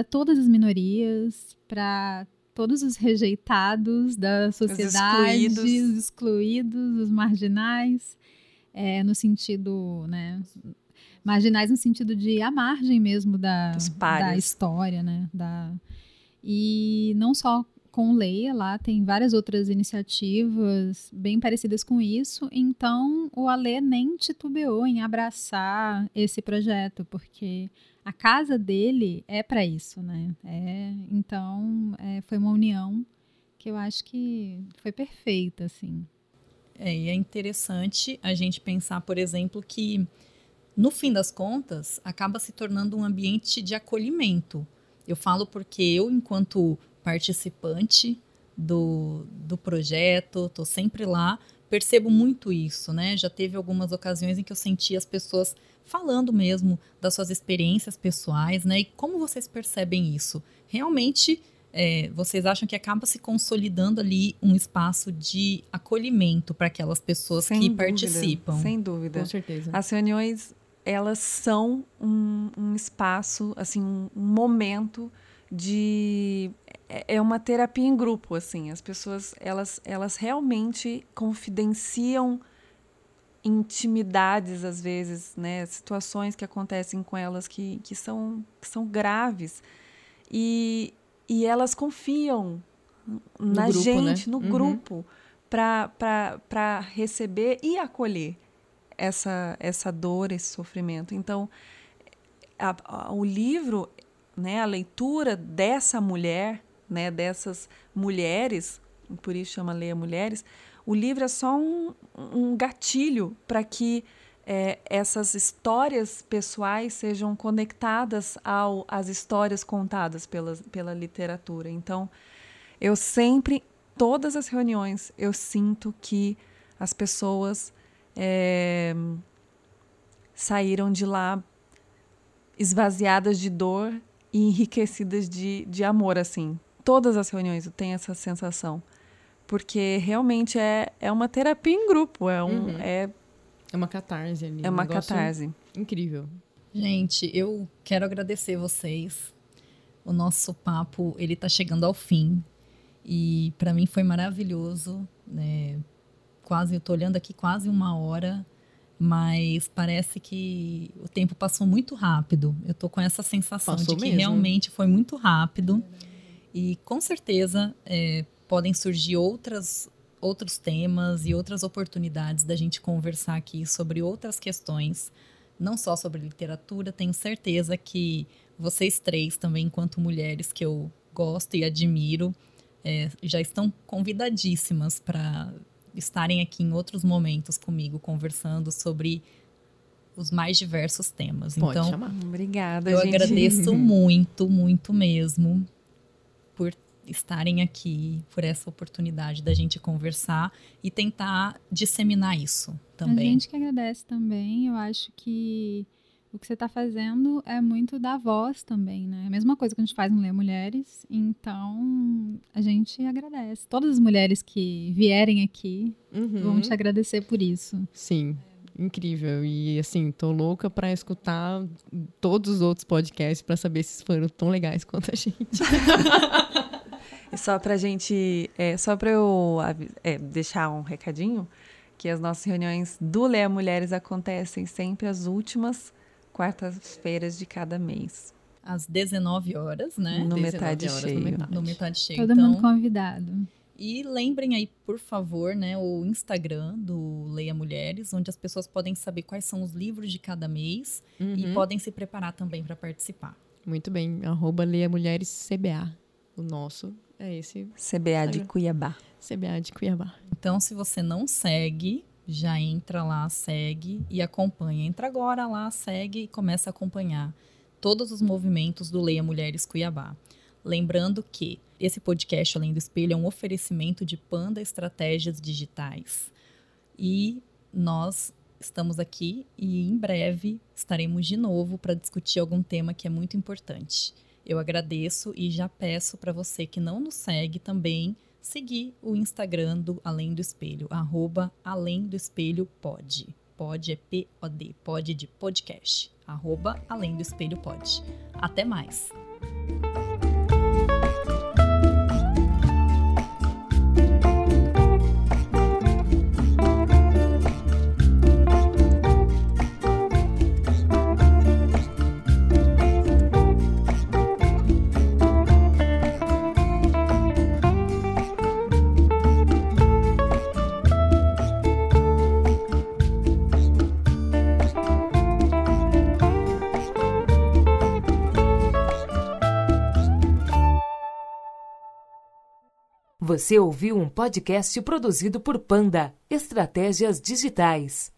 [SPEAKER 2] todas as minorias, para todos os rejeitados da sociedade, os excluídos, os, excluídos, os marginais, é, no sentido, né? Marginais no sentido de a margem mesmo da, da história, né? Da, e não só com Leia, lá tem várias outras iniciativas bem parecidas com isso. Então, o Alê nem titubeou em abraçar esse projeto, porque a casa dele é para isso, né? É, então, é, foi uma união que eu acho que foi perfeita, assim.
[SPEAKER 1] É, e é interessante a gente pensar, por exemplo, que no fim das contas acaba se tornando um ambiente de acolhimento. Eu falo porque eu, enquanto participante do, do projeto, estou sempre lá, percebo muito isso, né? Já teve algumas ocasiões em que eu senti as pessoas falando mesmo das suas experiências pessoais, né? E como vocês percebem isso? Realmente, é, vocês acham que acaba se consolidando ali um espaço de acolhimento para aquelas pessoas sem que
[SPEAKER 4] dúvida,
[SPEAKER 1] participam?
[SPEAKER 4] Sem dúvida.
[SPEAKER 3] Com certeza.
[SPEAKER 4] As reuniões, elas são um, um espaço, assim, um momento de é, é uma terapia em grupo assim as pessoas elas elas realmente confidenciam intimidades às vezes né situações que acontecem com elas que, que são que são graves e, e elas confiam na
[SPEAKER 3] grupo,
[SPEAKER 4] gente,
[SPEAKER 3] né?
[SPEAKER 4] no
[SPEAKER 3] Uhum.
[SPEAKER 4] grupo, para receber e acolher essa, essa dor, esse sofrimento. Então, a- a- o livro, né, a leitura dessa mulher, né, dessas mulheres, por isso chama Leia Mulheres, o livro é só um, um gatilho para que é, essas histórias pessoais sejam conectadas ao, às histórias contadas pela, pela literatura. Então, eu sempre, todas as reuniões, eu sinto que as pessoas é, saíram de lá esvaziadas de dor e enriquecidas de, de amor, assim. Todas as reuniões eu tenho essa sensação. Porque realmente é, é uma terapia em grupo, é, um,
[SPEAKER 3] Uhum.
[SPEAKER 4] é,
[SPEAKER 3] É uma catarse ali.
[SPEAKER 4] é
[SPEAKER 3] um
[SPEAKER 4] uma
[SPEAKER 3] negócio
[SPEAKER 4] catarse.
[SPEAKER 3] Incrível.
[SPEAKER 1] Gente, eu quero agradecer vocês. O nosso papo, ele tá chegando ao fim. E para mim foi maravilhoso, né? Quase, eu tô olhando aqui quase uma hora, mas parece que o tempo passou muito rápido. Eu tô com essa sensação
[SPEAKER 3] Passou
[SPEAKER 1] de que
[SPEAKER 3] mesmo.
[SPEAKER 1] realmente foi muito rápido. E com certeza é, podem surgir outras, outros temas e outras oportunidades da gente conversar aqui sobre outras questões, não só sobre literatura. Tenho certeza que vocês três também, enquanto mulheres que eu gosto e admiro, é, já estão convidadíssimas para estarem aqui em outros momentos comigo, conversando sobre os mais diversos temas.
[SPEAKER 3] Pode
[SPEAKER 1] então,
[SPEAKER 3] chamar.
[SPEAKER 4] Obrigada,
[SPEAKER 1] eu
[SPEAKER 4] gente.
[SPEAKER 1] agradeço muito, muito mesmo por estarem aqui, por essa oportunidade da gente conversar e tentar disseminar isso
[SPEAKER 2] A
[SPEAKER 1] também.
[SPEAKER 2] gente que agradece também. Eu acho que o que você está fazendo é muito da voz também, né? A mesma coisa que a gente faz no Ler Mulheres. Então, a gente agradece. Todas as mulheres que vierem aqui
[SPEAKER 3] Uhum.
[SPEAKER 2] vão te agradecer por isso.
[SPEAKER 3] Sim, incrível. E assim, tô louca pra escutar todos os outros podcasts pra saber se foram tão legais quanto a gente.
[SPEAKER 4] E só pra gente, é, só pra eu é, deixar um recadinho, que as nossas reuniões do Leia Mulheres acontecem sempre às últimas quartas-feiras de cada mês.
[SPEAKER 1] Às 19 horas, né?
[SPEAKER 4] No
[SPEAKER 3] 19
[SPEAKER 4] metade
[SPEAKER 3] horas
[SPEAKER 4] cheio.
[SPEAKER 3] No metade.
[SPEAKER 1] No metade cheio.
[SPEAKER 2] Todo
[SPEAKER 1] então,
[SPEAKER 2] mundo convidado.
[SPEAKER 1] E lembrem aí, por favor, né, o Instagram do Leia Mulheres, onde as pessoas podem saber quais são os livros de cada mês e
[SPEAKER 3] Uhum.
[SPEAKER 1] podem se preparar também para participar.
[SPEAKER 3] Muito bem. Arroba Leia Mulheres CBA. O nosso é esse
[SPEAKER 4] CBA de. Cuiabá.
[SPEAKER 3] CBA de Cuiabá.
[SPEAKER 1] Então, se você não segue, já entra lá, segue e acompanha. Entra agora lá, segue e começa a acompanhar todos os movimentos do Leia Mulheres Cuiabá. Lembrando que esse podcast Além do Espelho é um oferecimento de Panda Estratégias Digitais. E nós estamos aqui e em breve estaremos de novo para discutir algum tema que é muito importante. Eu agradeço e já peço para você que não nos segue também seguir o Instagram do Além do Espelho, arroba Além do Espelho Pod. Pod é P-O-D, pod de podcast. Arroba Além do Espelho Pod. Até mais!
[SPEAKER 5] Você ouviu um podcast produzido por Panda Estratégias Digitais.